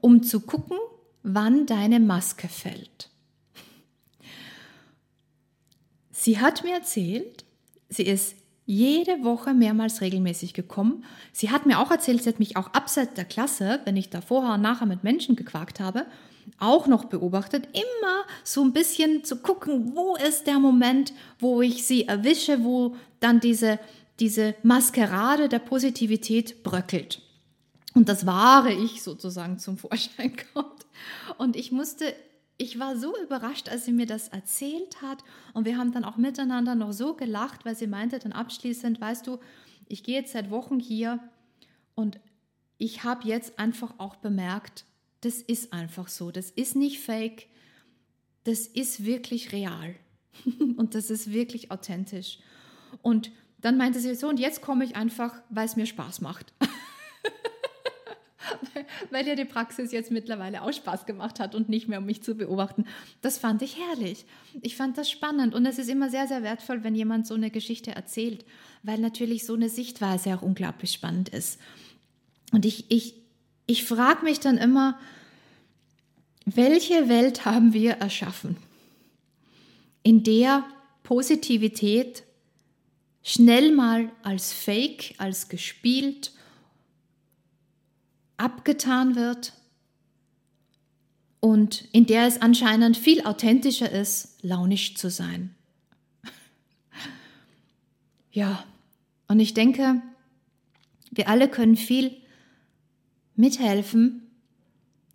um zu gucken, wann deine Maske fällt. Sie hat mir erzählt, sie ist jede Woche mehrmals regelmäßig gekommen. Sie hat mir auch erzählt, sie hat mich auch abseits der Klasse, wenn ich da vorher und nachher mit Menschen gequakt habe, auch noch beobachtet, immer so ein bisschen zu gucken, wo ist der Moment, wo ich sie erwische, wo dann diese, diese Maskerade der Positivität bröckelt. Und das wahre Ich sozusagen zum Vorschein kommt. Und ich musste, ich war so überrascht, als sie mir das erzählt hat. Und wir haben dann auch miteinander noch so gelacht, weil sie meinte dann abschließend, weißt du, ich gehe jetzt seit Wochen hier und ich habe jetzt einfach auch bemerkt, das ist einfach so. Das ist nicht fake. Das ist wirklich real. und das ist wirklich authentisch. Und dann meinte sie so, und jetzt komme ich einfach, weil es mir Spaß macht. weil ihr die Praxis jetzt mittlerweile auch Spaß gemacht hat und nicht mehr um mich zu beobachten. Das fand ich herrlich. Ich fand das spannend und es ist immer sehr, sehr wertvoll, wenn jemand so eine Geschichte erzählt, weil natürlich so eine Sichtweise auch unglaublich spannend ist. Und ich, ich, ich frage mich dann immer, welche Welt haben wir erschaffen, in der Positivität schnell mal als Fake, als gespielt abgetan wird und in der es anscheinend viel authentischer ist, launisch zu sein. Ja, und ich denke, wir alle können viel mithelfen,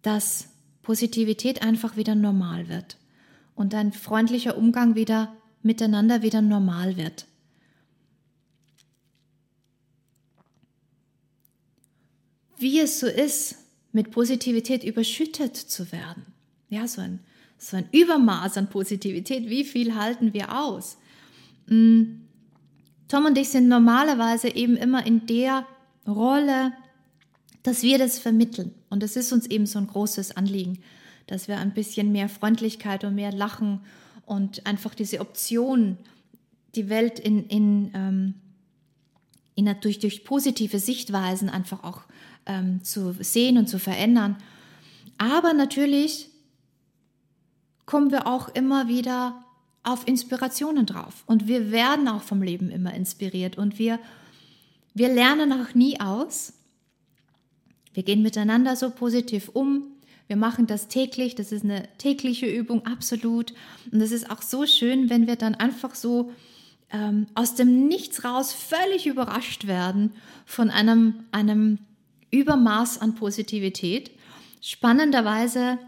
dass Positivität einfach wieder normal wird und ein freundlicher Umgang wieder miteinander wieder normal wird. Wie es so ist, mit Positivität überschüttet zu werden. Ja, so ein, so ein Übermaß an Positivität, wie viel halten wir aus? Mm, Tom und ich sind normalerweise eben immer in der Rolle dass wir das vermitteln. Und es ist uns eben so ein großes Anliegen, dass wir ein bisschen mehr Freundlichkeit und mehr Lachen und einfach diese Option, die Welt in, in, ähm, in durch, durch positive Sichtweisen einfach auch ähm, zu sehen und zu verändern. Aber natürlich kommen wir auch immer wieder auf Inspirationen drauf. Und wir werden auch vom Leben immer inspiriert. Und wir, wir lernen auch nie aus. Wir gehen miteinander so positiv um. Wir machen das täglich. Das ist eine tägliche Übung, absolut. Und es ist auch so schön, wenn wir dann einfach so ähm, aus dem Nichts raus völlig überrascht werden von einem, einem Übermaß an Positivität. Spannenderweise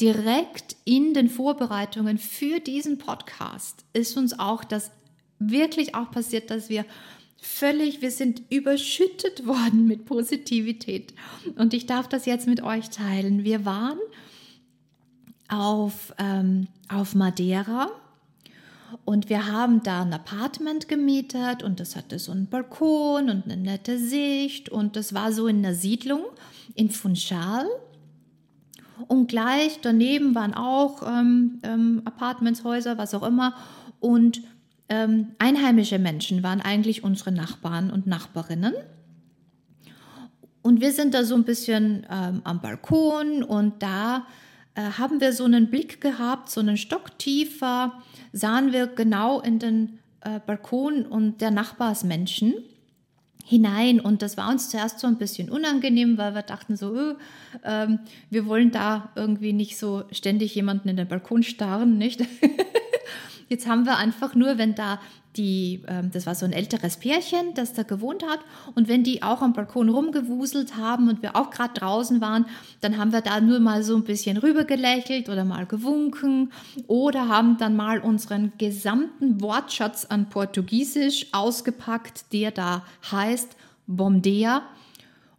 direkt in den Vorbereitungen für diesen Podcast ist uns auch das wirklich auch passiert, dass wir völlig, wir sind überschüttet worden mit Positivität. Und ich darf das jetzt mit euch teilen. Wir waren auf, ähm, auf Madeira und wir haben da ein Apartment gemietet und das hatte so einen Balkon und eine nette Sicht und das war so in einer Siedlung in Funchal. Und gleich daneben waren auch ähm, ähm, Apartmentshäuser, was auch immer. Und ähm, einheimische Menschen waren eigentlich unsere Nachbarn und Nachbarinnen. Und wir sind da so ein bisschen ähm, am Balkon und da äh, haben wir so einen Blick gehabt, so einen Stock tiefer, sahen wir genau in den äh, Balkon und der Nachbarsmenschen hinein. Und das war uns zuerst so ein bisschen unangenehm, weil wir dachten so, öh, ähm, wir wollen da irgendwie nicht so ständig jemanden in den Balkon starren, nicht? Jetzt haben wir einfach nur, wenn da die, ähm, das war so ein älteres Pärchen, das da gewohnt hat. Und wenn die auch am Balkon rumgewuselt haben und wir auch gerade draußen waren, dann haben wir da nur mal so ein bisschen rübergelächelt oder mal gewunken oder haben dann mal unseren gesamten Wortschatz an Portugiesisch ausgepackt, der da heißt Bomdea.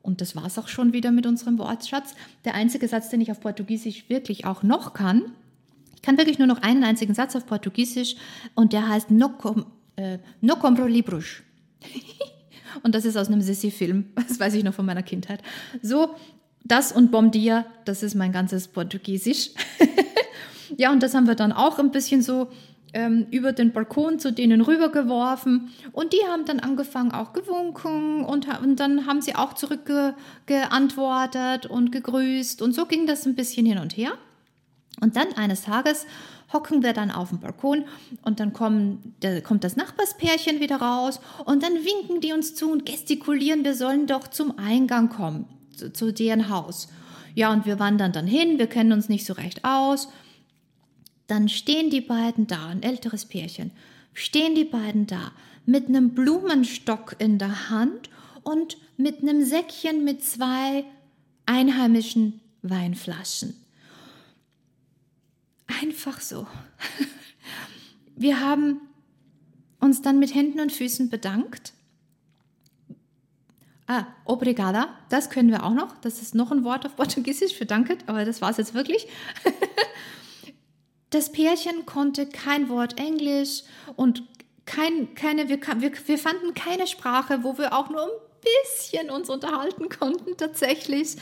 Und das war es auch schon wieder mit unserem Wortschatz. Der einzige Satz, den ich auf Portugiesisch wirklich auch noch kann, ich kann wirklich nur noch einen einzigen Satz auf Portugiesisch und der heißt No, com, äh, no compro libros. und das ist aus einem Sissi-Film. Das weiß ich noch von meiner Kindheit. So, das und Bom dia, das ist mein ganzes Portugiesisch. ja, und das haben wir dann auch ein bisschen so ähm, über den Balkon zu denen rübergeworfen und die haben dann angefangen auch gewunken und, und dann haben sie auch zurückgeantwortet und gegrüßt und so ging das ein bisschen hin und her. Und dann eines Tages hocken wir dann auf dem Balkon und dann kommen, da kommt das Nachbarspärchen wieder raus und dann winken die uns zu und gestikulieren, wir sollen doch zum Eingang kommen, zu, zu deren Haus. Ja, und wir wandern dann hin, wir kennen uns nicht so recht aus. Dann stehen die beiden da, ein älteres Pärchen, stehen die beiden da mit einem Blumenstock in der Hand und mit einem Säckchen mit zwei einheimischen Weinflaschen. Einfach so. Wir haben uns dann mit Händen und Füßen bedankt. Ah, obrigada, das können wir auch noch. Das ist noch ein Wort auf Portugiesisch für Danke, aber das war es jetzt wirklich. Das Pärchen konnte kein Wort Englisch und kein, keine, wir, wir, wir fanden keine Sprache, wo wir auch nur ein bisschen uns unterhalten konnten tatsächlich.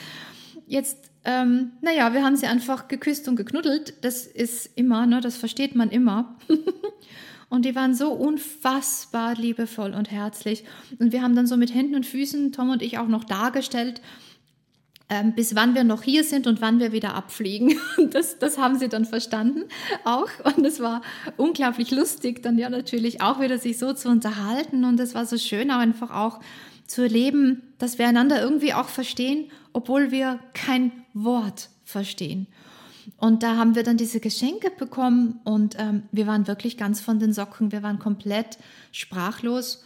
Jetzt ähm, naja, wir haben sie einfach geküsst und geknuddelt. Das ist immer, ne, das versteht man immer. und die waren so unfassbar liebevoll und herzlich. Und wir haben dann so mit Händen und Füßen, Tom und ich, auch noch dargestellt, ähm, bis wann wir noch hier sind und wann wir wieder abfliegen. Das, das haben sie dann verstanden auch. Und es war unglaublich lustig, dann ja natürlich auch wieder sich so zu unterhalten. Und es war so schön, auch einfach auch zu erleben, dass wir einander irgendwie auch verstehen, obwohl wir kein Wort verstehen. Und da haben wir dann diese Geschenke bekommen und ähm, wir waren wirklich ganz von den Socken, wir waren komplett sprachlos.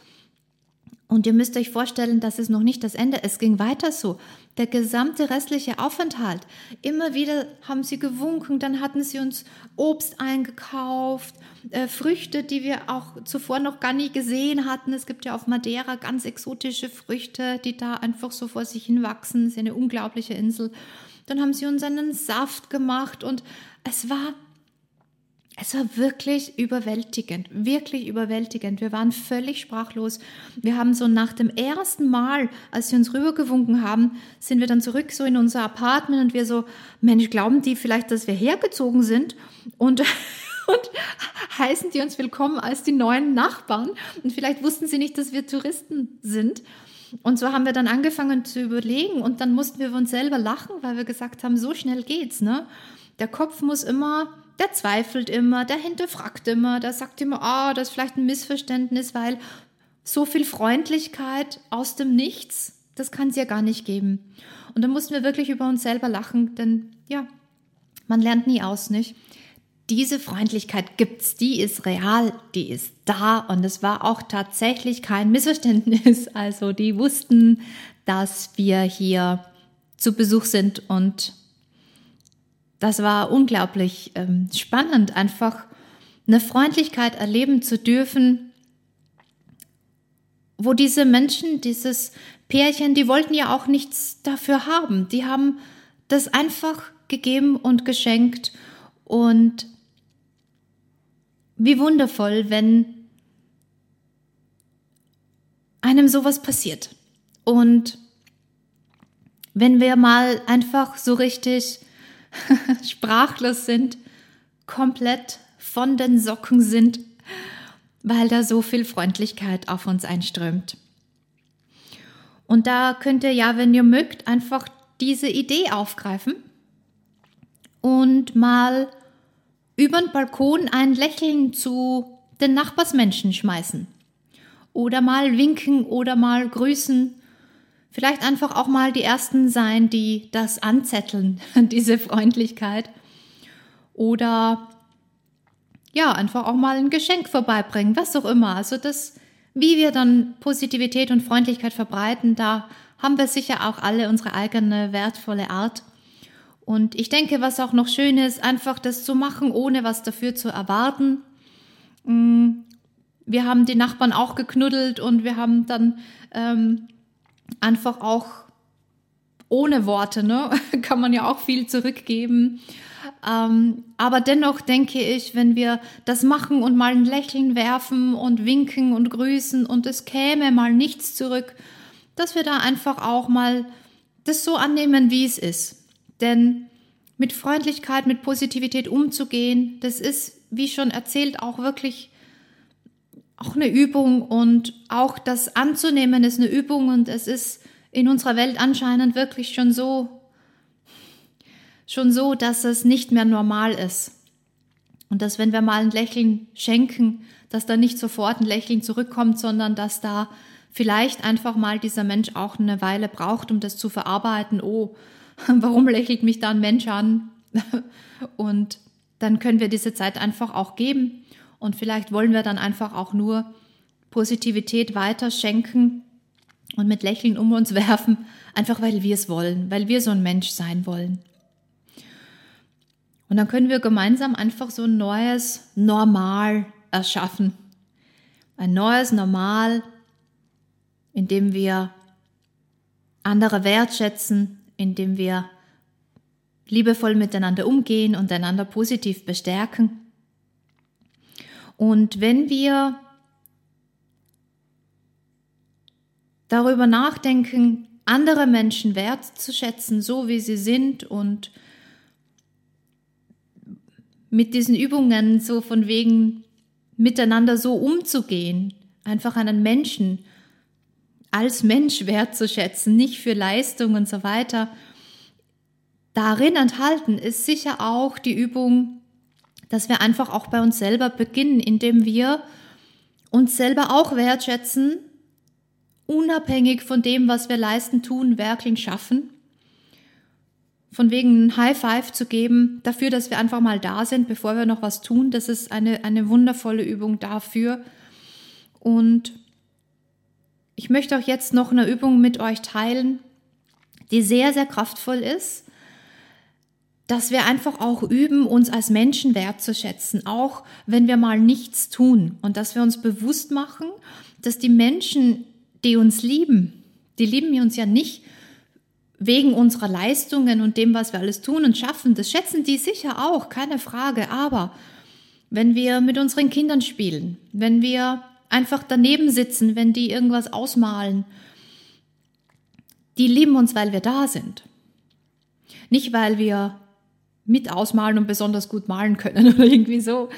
Und ihr müsst euch vorstellen, das ist noch nicht das Ende. Es ging weiter so. Der gesamte restliche Aufenthalt. Immer wieder haben sie gewunken, dann hatten sie uns Obst eingekauft, äh, Früchte, die wir auch zuvor noch gar nie gesehen hatten. Es gibt ja auf Madeira ganz exotische Früchte, die da einfach so vor sich hin wachsen. Es ist eine unglaubliche Insel. Dann haben sie uns einen Saft gemacht und es war, Es war wirklich überwältigend, wirklich überwältigend. Wir waren völlig sprachlos. Wir haben so nach dem ersten Mal, als sie uns rübergewunken haben, sind wir dann zurück so in unser Apartment und wir so, Mensch, glauben die vielleicht, dass wir hergezogen sind und, und heißen die uns willkommen als die neuen Nachbarn und vielleicht wussten sie nicht, dass wir Touristen sind. Und so haben wir dann angefangen zu überlegen und dann mussten wir uns selber lachen, weil wir gesagt haben, so schnell geht's, ne? Der Kopf muss immer der zweifelt immer, der hinterfragt immer, der sagt immer, ah, oh, das ist vielleicht ein Missverständnis, weil so viel Freundlichkeit aus dem Nichts, das kann es ja gar nicht geben. Und dann mussten wir wirklich über uns selber lachen, denn ja, man lernt nie aus, nicht? Diese Freundlichkeit gibt's, die ist real, die ist da und es war auch tatsächlich kein Missverständnis. Also die wussten, dass wir hier zu Besuch sind und das war unglaublich ähm, spannend, einfach eine Freundlichkeit erleben zu dürfen, wo diese Menschen, dieses Pärchen, die wollten ja auch nichts dafür haben. Die haben das einfach gegeben und geschenkt. Und wie wundervoll, wenn einem sowas passiert. Und wenn wir mal einfach so richtig sprachlos sind, komplett von den Socken sind, weil da so viel Freundlichkeit auf uns einströmt. Und da könnt ihr ja, wenn ihr mögt, einfach diese Idee aufgreifen und mal über den Balkon ein Lächeln zu den Nachbarsmenschen schmeißen. Oder mal winken oder mal grüßen vielleicht einfach auch mal die Ersten sein, die das anzetteln, diese Freundlichkeit. Oder ja, einfach auch mal ein Geschenk vorbeibringen, was auch immer. Also das, wie wir dann Positivität und Freundlichkeit verbreiten, da haben wir sicher auch alle unsere eigene wertvolle Art. Und ich denke, was auch noch schön ist, einfach das zu machen, ohne was dafür zu erwarten. Mm, wir haben die Nachbarn auch geknuddelt und wir haben dann ähm, einfach auch ohne Worte, ne? kann man ja auch viel zurückgeben. Ähm, aber dennoch denke ich, wenn wir das machen und mal ein Lächeln werfen und winken und grüßen und es käme mal nichts zurück, dass wir da einfach auch mal das so annehmen, wie es ist. Denn mit Freundlichkeit, mit Positivität umzugehen, das ist, wie schon erzählt, auch wirklich auch eine Übung und auch das anzunehmen ist eine Übung und es ist in unserer Welt anscheinend wirklich schon so, schon so, dass es nicht mehr normal ist. Und dass wenn wir mal ein Lächeln schenken, dass da nicht sofort ein Lächeln zurückkommt, sondern dass da vielleicht einfach mal dieser Mensch auch eine Weile braucht, um das zu verarbeiten. Oh, warum lächelt mich da ein Mensch an? Und dann können wir diese Zeit einfach auch geben und vielleicht wollen wir dann einfach auch nur Positivität weiter schenken und mit Lächeln um uns werfen, einfach weil wir es wollen, weil wir so ein Mensch sein wollen. Und dann können wir gemeinsam einfach so ein neues Normal erschaffen. Ein neues Normal, in dem wir andere wertschätzen, in dem wir liebevoll miteinander umgehen und einander positiv bestärken. Und wenn wir darüber nachdenken, andere Menschen wertzuschätzen, so wie sie sind und mit diesen Übungen so von wegen miteinander so umzugehen, einfach einen Menschen als Mensch wertzuschätzen, nicht für Leistung und so weiter. Darin enthalten ist sicher auch die Übung dass wir einfach auch bei uns selber beginnen, indem wir uns selber auch wertschätzen, unabhängig von dem, was wir leisten, tun, werkeln, schaffen. Von wegen ein High Five zu geben, dafür, dass wir einfach mal da sind, bevor wir noch was tun, das ist eine, eine wundervolle Übung dafür. Und ich möchte auch jetzt noch eine Übung mit euch teilen, die sehr, sehr kraftvoll ist dass wir einfach auch üben, uns als Menschen wertzuschätzen, auch wenn wir mal nichts tun und dass wir uns bewusst machen, dass die Menschen, die uns lieben, die lieben uns ja nicht wegen unserer Leistungen und dem, was wir alles tun und schaffen. Das schätzen die sicher auch, keine Frage, aber wenn wir mit unseren Kindern spielen, wenn wir einfach daneben sitzen, wenn die irgendwas ausmalen. Die lieben uns, weil wir da sind. Nicht, weil wir mit ausmalen und besonders gut malen können oder irgendwie so.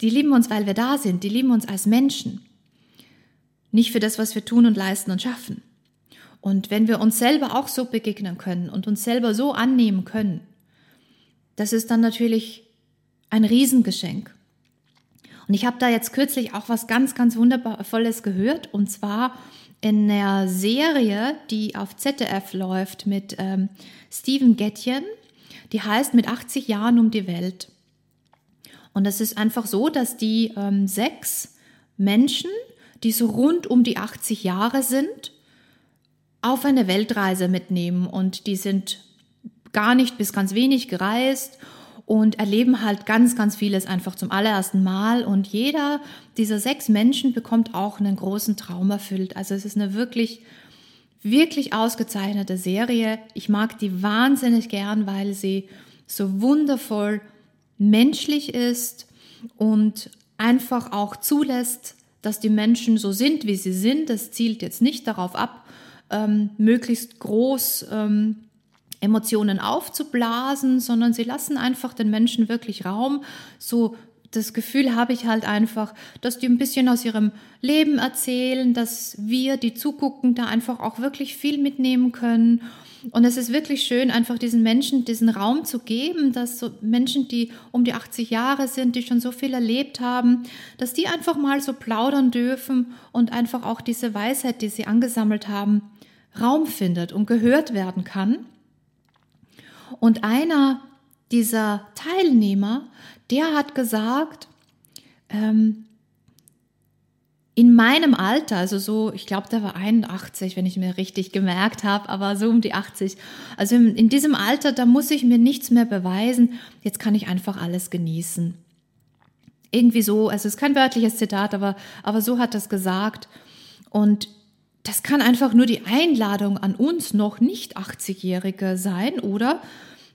Die lieben uns, weil wir da sind. Die lieben uns als Menschen. Nicht für das, was wir tun und leisten und schaffen. Und wenn wir uns selber auch so begegnen können und uns selber so annehmen können, das ist dann natürlich ein Riesengeschenk. Und ich habe da jetzt kürzlich auch was ganz, ganz wundervolles gehört. Und zwar in der Serie, die auf ZDF läuft mit ähm, Steven Gettjen. Die heißt mit 80 Jahren um die Welt. Und es ist einfach so, dass die ähm, sechs Menschen, die so rund um die 80 Jahre sind, auf eine Weltreise mitnehmen. Und die sind gar nicht bis ganz wenig gereist und erleben halt ganz, ganz vieles einfach zum allerersten Mal. Und jeder dieser sechs Menschen bekommt auch einen großen Traum erfüllt. Also es ist eine wirklich, wirklich ausgezeichnete Serie. Ich mag die wahnsinnig gern, weil sie so wundervoll menschlich ist und einfach auch zulässt, dass die Menschen so sind, wie sie sind. Das zielt jetzt nicht darauf ab, ähm, möglichst groß ähm, Emotionen aufzublasen, sondern sie lassen einfach den Menschen wirklich Raum. So das Gefühl habe ich halt einfach, dass die ein bisschen aus ihrem Leben erzählen, dass wir, die zugucken, da einfach auch wirklich viel mitnehmen können. Und es ist wirklich schön, einfach diesen Menschen diesen Raum zu geben, dass so Menschen, die um die 80 Jahre sind, die schon so viel erlebt haben, dass die einfach mal so plaudern dürfen und einfach auch diese Weisheit, die sie angesammelt haben, Raum findet und gehört werden kann. Und einer dieser Teilnehmer, der hat gesagt, ähm, in meinem Alter, also so, ich glaube, der war 81, wenn ich mir richtig gemerkt habe, aber so um die 80. Also in, in, diesem Alter, da muss ich mir nichts mehr beweisen. Jetzt kann ich einfach alles genießen. Irgendwie so, also es ist kein wörtliches Zitat, aber, aber so hat das gesagt. Und das kann einfach nur die Einladung an uns noch nicht 80-Jährige sein oder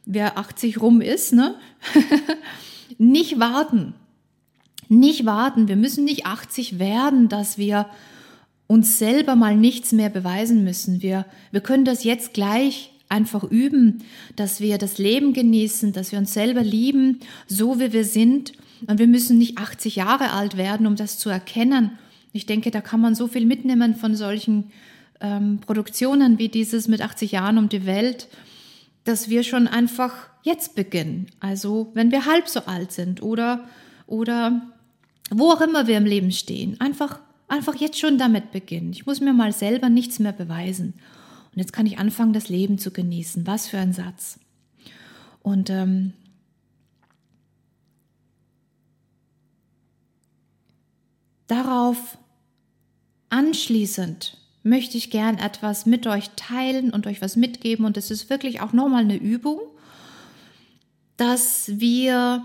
wer 80 rum ist, ne? nicht warten. Nicht warten. Wir müssen nicht 80 werden, dass wir uns selber mal nichts mehr beweisen müssen. Wir, wir können das jetzt gleich einfach üben, dass wir das Leben genießen, dass wir uns selber lieben, so wie wir sind. Und wir müssen nicht 80 Jahre alt werden, um das zu erkennen ich denke, da kann man so viel mitnehmen von solchen ähm, Produktionen wie dieses mit 80 Jahren um die Welt, dass wir schon einfach jetzt beginnen. Also wenn wir halb so alt sind oder, oder wo auch immer wir im Leben stehen, einfach, einfach jetzt schon damit beginnen. Ich muss mir mal selber nichts mehr beweisen. Und jetzt kann ich anfangen, das Leben zu genießen. Was für ein Satz. Und ähm, Darauf anschließend möchte ich gern etwas mit euch teilen und euch was mitgeben. Und es ist wirklich auch nochmal eine Übung, dass wir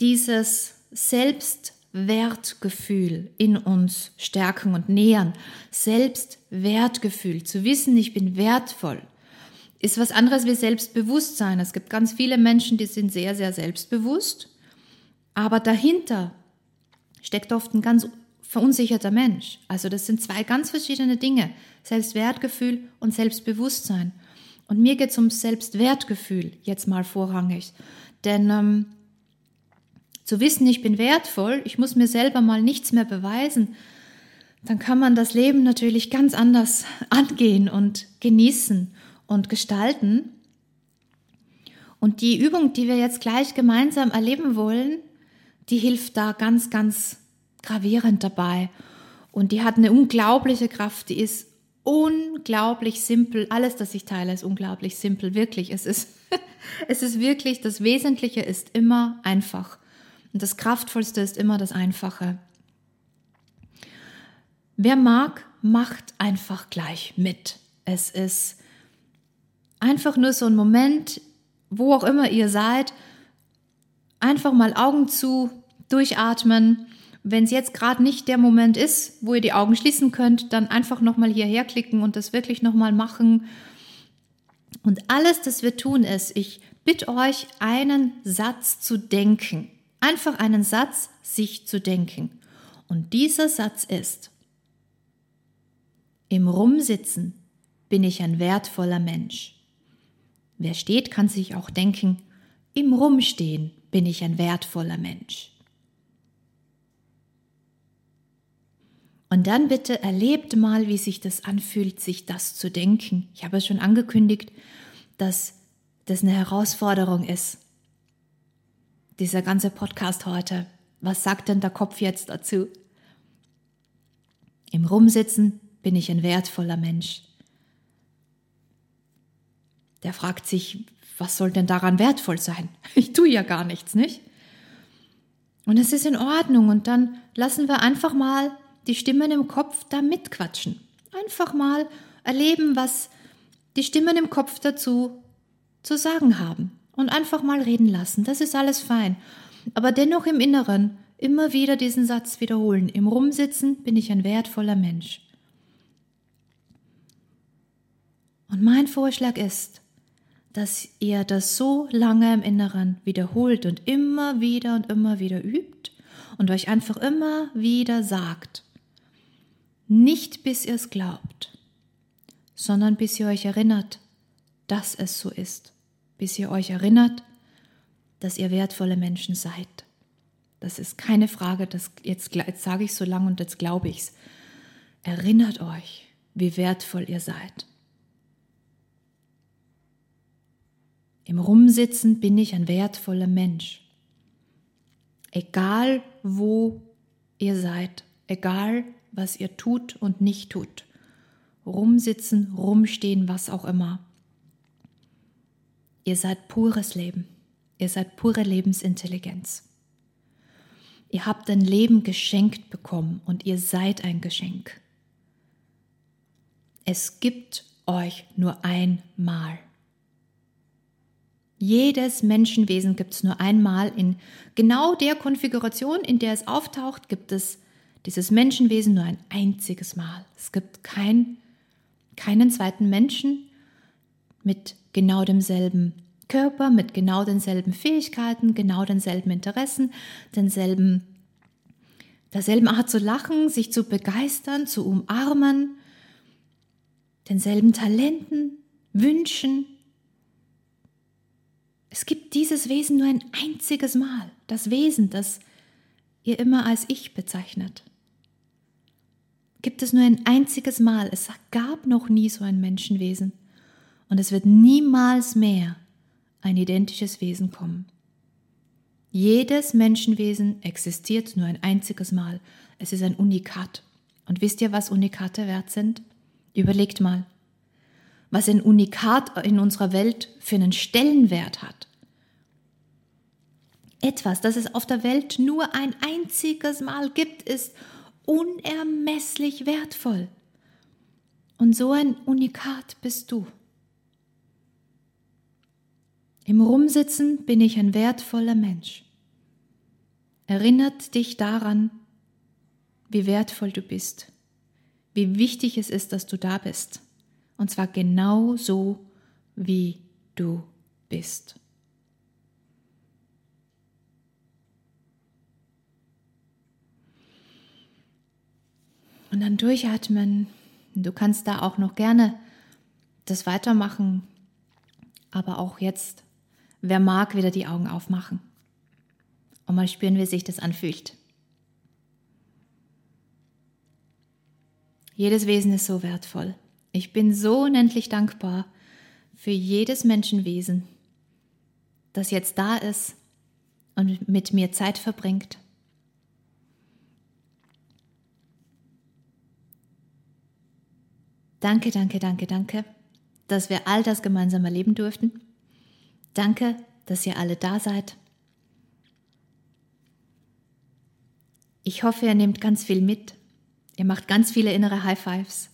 dieses Selbstwertgefühl in uns stärken und nähern. Selbstwertgefühl, zu wissen, ich bin wertvoll, ist was anderes wie Selbstbewusstsein. Es gibt ganz viele Menschen, die sind sehr, sehr selbstbewusst, aber dahinter steckt oft ein ganz verunsicherter Mensch. Also das sind zwei ganz verschiedene Dinge. Selbstwertgefühl und Selbstbewusstsein. Und mir geht es um Selbstwertgefühl jetzt mal vorrangig. Denn ähm, zu wissen, ich bin wertvoll, ich muss mir selber mal nichts mehr beweisen, dann kann man das Leben natürlich ganz anders angehen und genießen und gestalten. Und die Übung, die wir jetzt gleich gemeinsam erleben wollen, die hilft da ganz, ganz gravierend dabei. Und die hat eine unglaubliche Kraft, die ist unglaublich simpel. Alles, das ich teile, ist unglaublich simpel, wirklich. Es ist, es ist wirklich, das Wesentliche ist immer einfach. Und das Kraftvollste ist immer das Einfache. Wer mag, macht einfach gleich mit. Es ist einfach nur so ein Moment, wo auch immer ihr seid, einfach mal Augen zu, durchatmen. Wenn es jetzt gerade nicht der Moment ist, wo ihr die Augen schließen könnt, dann einfach nochmal hierher klicken und das wirklich nochmal machen. Und alles, das wir tun, ist, ich bitte euch, einen Satz zu denken. einfach einen Satz sich zu denken. Und dieser Satz ist, im Rumsitzen bin ich ein wertvoller Mensch. Wer steht, kann sich auch denken, im Rumstehen bin ich ein wertvoller Mensch. Und dann bitte erlebt mal, wie sich das anfühlt, sich das zu denken. Ich habe es schon angekündigt, dass das eine Herausforderung ist. Dieser ganze Podcast heute. Was sagt denn der Kopf jetzt dazu? Im Rumsitzen bin ich ein wertvoller Mensch. Der fragt sich, was soll denn daran wertvoll sein? Ich tue ja gar nichts, nicht? Und es ist in Ordnung und dann lassen wir einfach mal die Stimmen im Kopf da mitquatschen. Einfach mal erleben, was die Stimmen im Kopf dazu zu sagen haben und einfach mal reden lassen. Das ist alles fein. Aber dennoch im Inneren immer wieder diesen Satz wiederholen. Im Rumsitzen bin ich ein wertvoller Mensch. Und mein Vorschlag ist, dass ihr das so lange im Inneren wiederholt und immer wieder und immer wieder übt und euch einfach immer wieder sagt. Nicht bis ihr es glaubt, sondern bis ihr euch erinnert, dass es so ist bis ihr euch erinnert, dass ihr wertvolle Menschen seid. Das ist keine Frage, das jetzt, jetzt sage ich so lang und jetzt glaube ich es. Erinnert euch, wie wertvoll ihr seid. Im Rumsitzen bin ich ein wertvoller Mensch. Egal wo ihr seid, egal was ihr tut und nicht tut. Rumsitzen, rumstehen, was auch immer. Ihr seid pures Leben. Ihr seid pure Lebensintelligenz. Ihr habt ein Leben geschenkt bekommen und ihr seid ein Geschenk. Es gibt euch nur einmal. Jedes Menschenwesen gibt es nur einmal. In genau der Konfiguration, in der es auftaucht, gibt es dieses Menschenwesen nur ein einziges Mal. Es gibt kein, keinen zweiten Menschen mit genau demselben Körper, mit genau denselben Fähigkeiten, genau denselben Interessen, denselben, derselben Art zu lachen, sich zu begeistern, zu umarmen, denselben Talenten, Wünschen. Es gibt dieses Wesen nur ein einziges Mal, das Wesen, das ihr immer als Ich bezeichnet. Gibt es nur ein einziges Mal, es gab noch nie so ein Menschenwesen. Und es wird niemals mehr ein identisches Wesen kommen. Jedes Menschenwesen existiert nur ein einziges Mal. Es ist ein Unikat. Und wisst ihr, was Unikate wert sind? Überlegt mal, was ein Unikat in unserer Welt für einen Stellenwert hat. Etwas, das es auf der Welt nur ein einziges Mal gibt, ist unermesslich wertvoll. Und so ein Unikat bist du. Im Rumsitzen bin ich ein wertvoller Mensch. Erinnert dich daran, wie wertvoll du bist, wie wichtig es ist, dass du da bist. Und zwar genau so, wie du bist. Und dann durchatmen. Du kannst da auch noch gerne das weitermachen, aber auch jetzt Wer mag, wieder die Augen aufmachen und mal spüren, wie sich das anfühlt. Jedes Wesen ist so wertvoll. Ich bin so unendlich dankbar für jedes Menschenwesen, das jetzt da ist und mit mir Zeit verbringt. Danke, danke, danke, danke, dass wir all das gemeinsam erleben durften. Danke, dass ihr alle da seid. Ich hoffe, ihr nehmt ganz viel mit. Ihr macht ganz viele innere High Fives.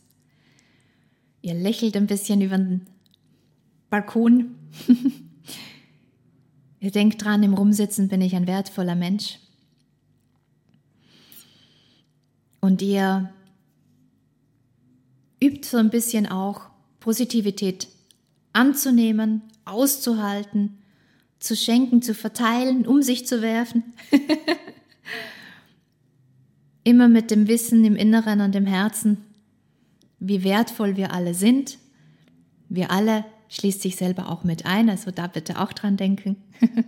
Ihr lächelt ein bisschen über den Balkon. ihr denkt dran, im Rumsitzen bin ich ein wertvoller Mensch. Und ihr übt so ein bisschen auch Positivität anzunehmen, auszuhalten, zu schenken, zu verteilen, um sich zu werfen. Immer mit dem Wissen im Inneren und im Herzen, wie wertvoll wir alle sind. Wir alle schließt sich selber auch mit ein, also da bitte auch dran denken.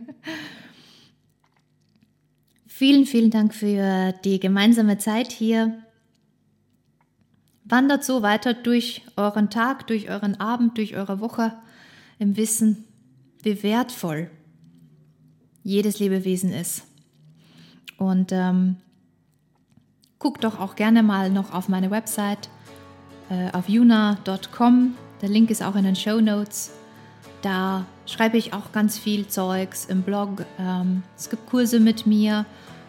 vielen, vielen Dank für die gemeinsame Zeit hier. Wandert so weiter durch euren Tag, durch euren Abend, durch eure Woche im Wissen, wie wertvoll jedes Lebewesen ist. Und ähm, guckt doch auch gerne mal noch auf meine Website äh, auf yuna.com. Der Link ist auch in den Show Notes. Da schreibe ich auch ganz viel Zeugs im Blog. Ähm, es gibt Kurse mit mir,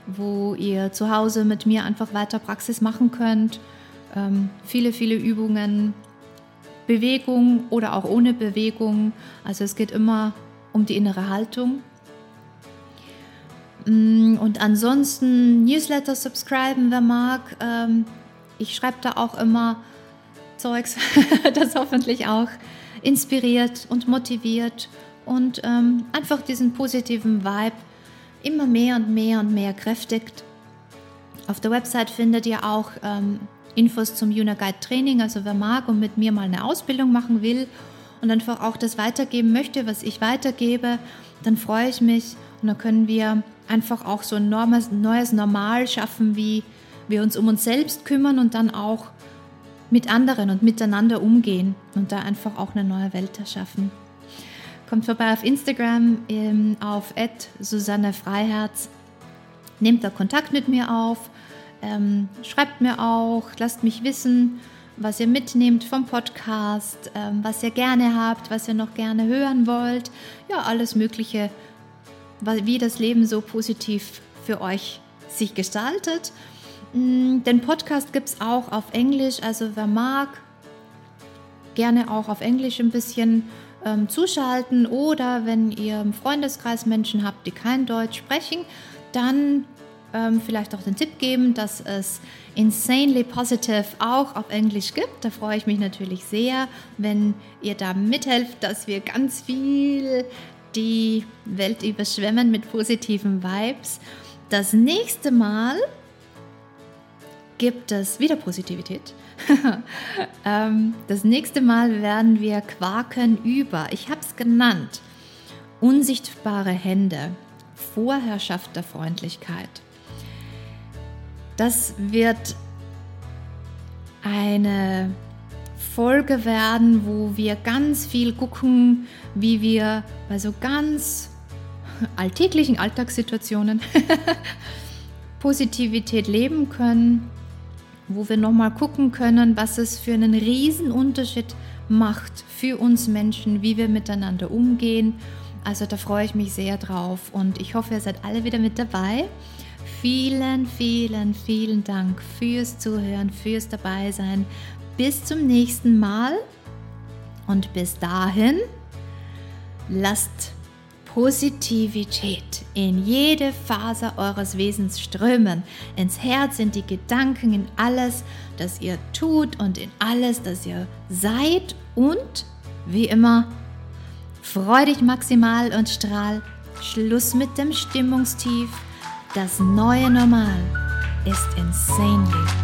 wo ihr zu Hause mit mir einfach weiter Praxis machen könnt. Ähm, viele, viele Übungen, Bewegung oder auch ohne Bewegung. Also es geht immer um die innere Haltung. Mm, und ansonsten Newsletter subscriben, wer mag. Ähm, ich schreibe da auch immer Zeugs, das hoffentlich auch inspiriert und motiviert und ähm, einfach diesen positiven Vibe immer mehr und mehr und mehr kräftigt. Auf der Website findet ihr auch ähm, Infos zum Guide Training, also wer mag und mit mir mal eine Ausbildung machen will und einfach auch das weitergeben möchte, was ich weitergebe, dann freue ich mich und dann können wir einfach auch so ein neues, neues Normal schaffen, wie wir uns um uns selbst kümmern und dann auch mit anderen und miteinander umgehen und da einfach auch eine neue Welt erschaffen. Kommt vorbei auf Instagram ähm, auf Susanne Freiherz. Nehmt da Kontakt mit mir auf ähm, schreibt mir auch, lasst mich wissen, was ihr mitnehmt vom Podcast, ähm, was ihr gerne habt, was ihr noch gerne hören wollt. Ja, alles Mögliche, wie das Leben so positiv für euch sich gestaltet. Mm, den Podcast gibt es auch auf Englisch, also wer mag, gerne auch auf Englisch ein bisschen ähm, zuschalten oder wenn ihr im Freundeskreis Menschen habt, die kein Deutsch sprechen, dann ähm, vielleicht auch den Tipp geben, dass es Insanely Positive auch auf Englisch gibt. Da freue ich mich natürlich sehr, wenn ihr da mithelft, dass wir ganz viel die Welt überschwemmen mit positiven Vibes. Das nächste Mal gibt es wieder Positivität. Ähm, das nächste Mal werden wir quaken über, ich habe es genannt, unsichtbare Hände, Vorherrschaft der Freundlichkeit. Das wird eine Folge werden, wo wir ganz viel gucken, wie wir bei so ganz alltäglichen Alltagssituationen Positivität leben können, wo wir nochmal gucken können, was es für einen riesen Unterschied macht für uns Menschen, wie wir miteinander umgehen. Also da freue ich mich sehr drauf und ich hoffe, ihr seid alle wieder mit dabei. Vielen, vielen, vielen Dank fürs Zuhören, fürs Dabeisein. Bis zum nächsten Mal und bis dahin lasst Positivität in jede Faser eures Wesens strömen, ins Herz, in die Gedanken, in alles, das ihr tut und in alles, das ihr seid und wie immer, freu dich maximal und strahl. Schluss mit dem Stimmungstief das neue Normal ist insanely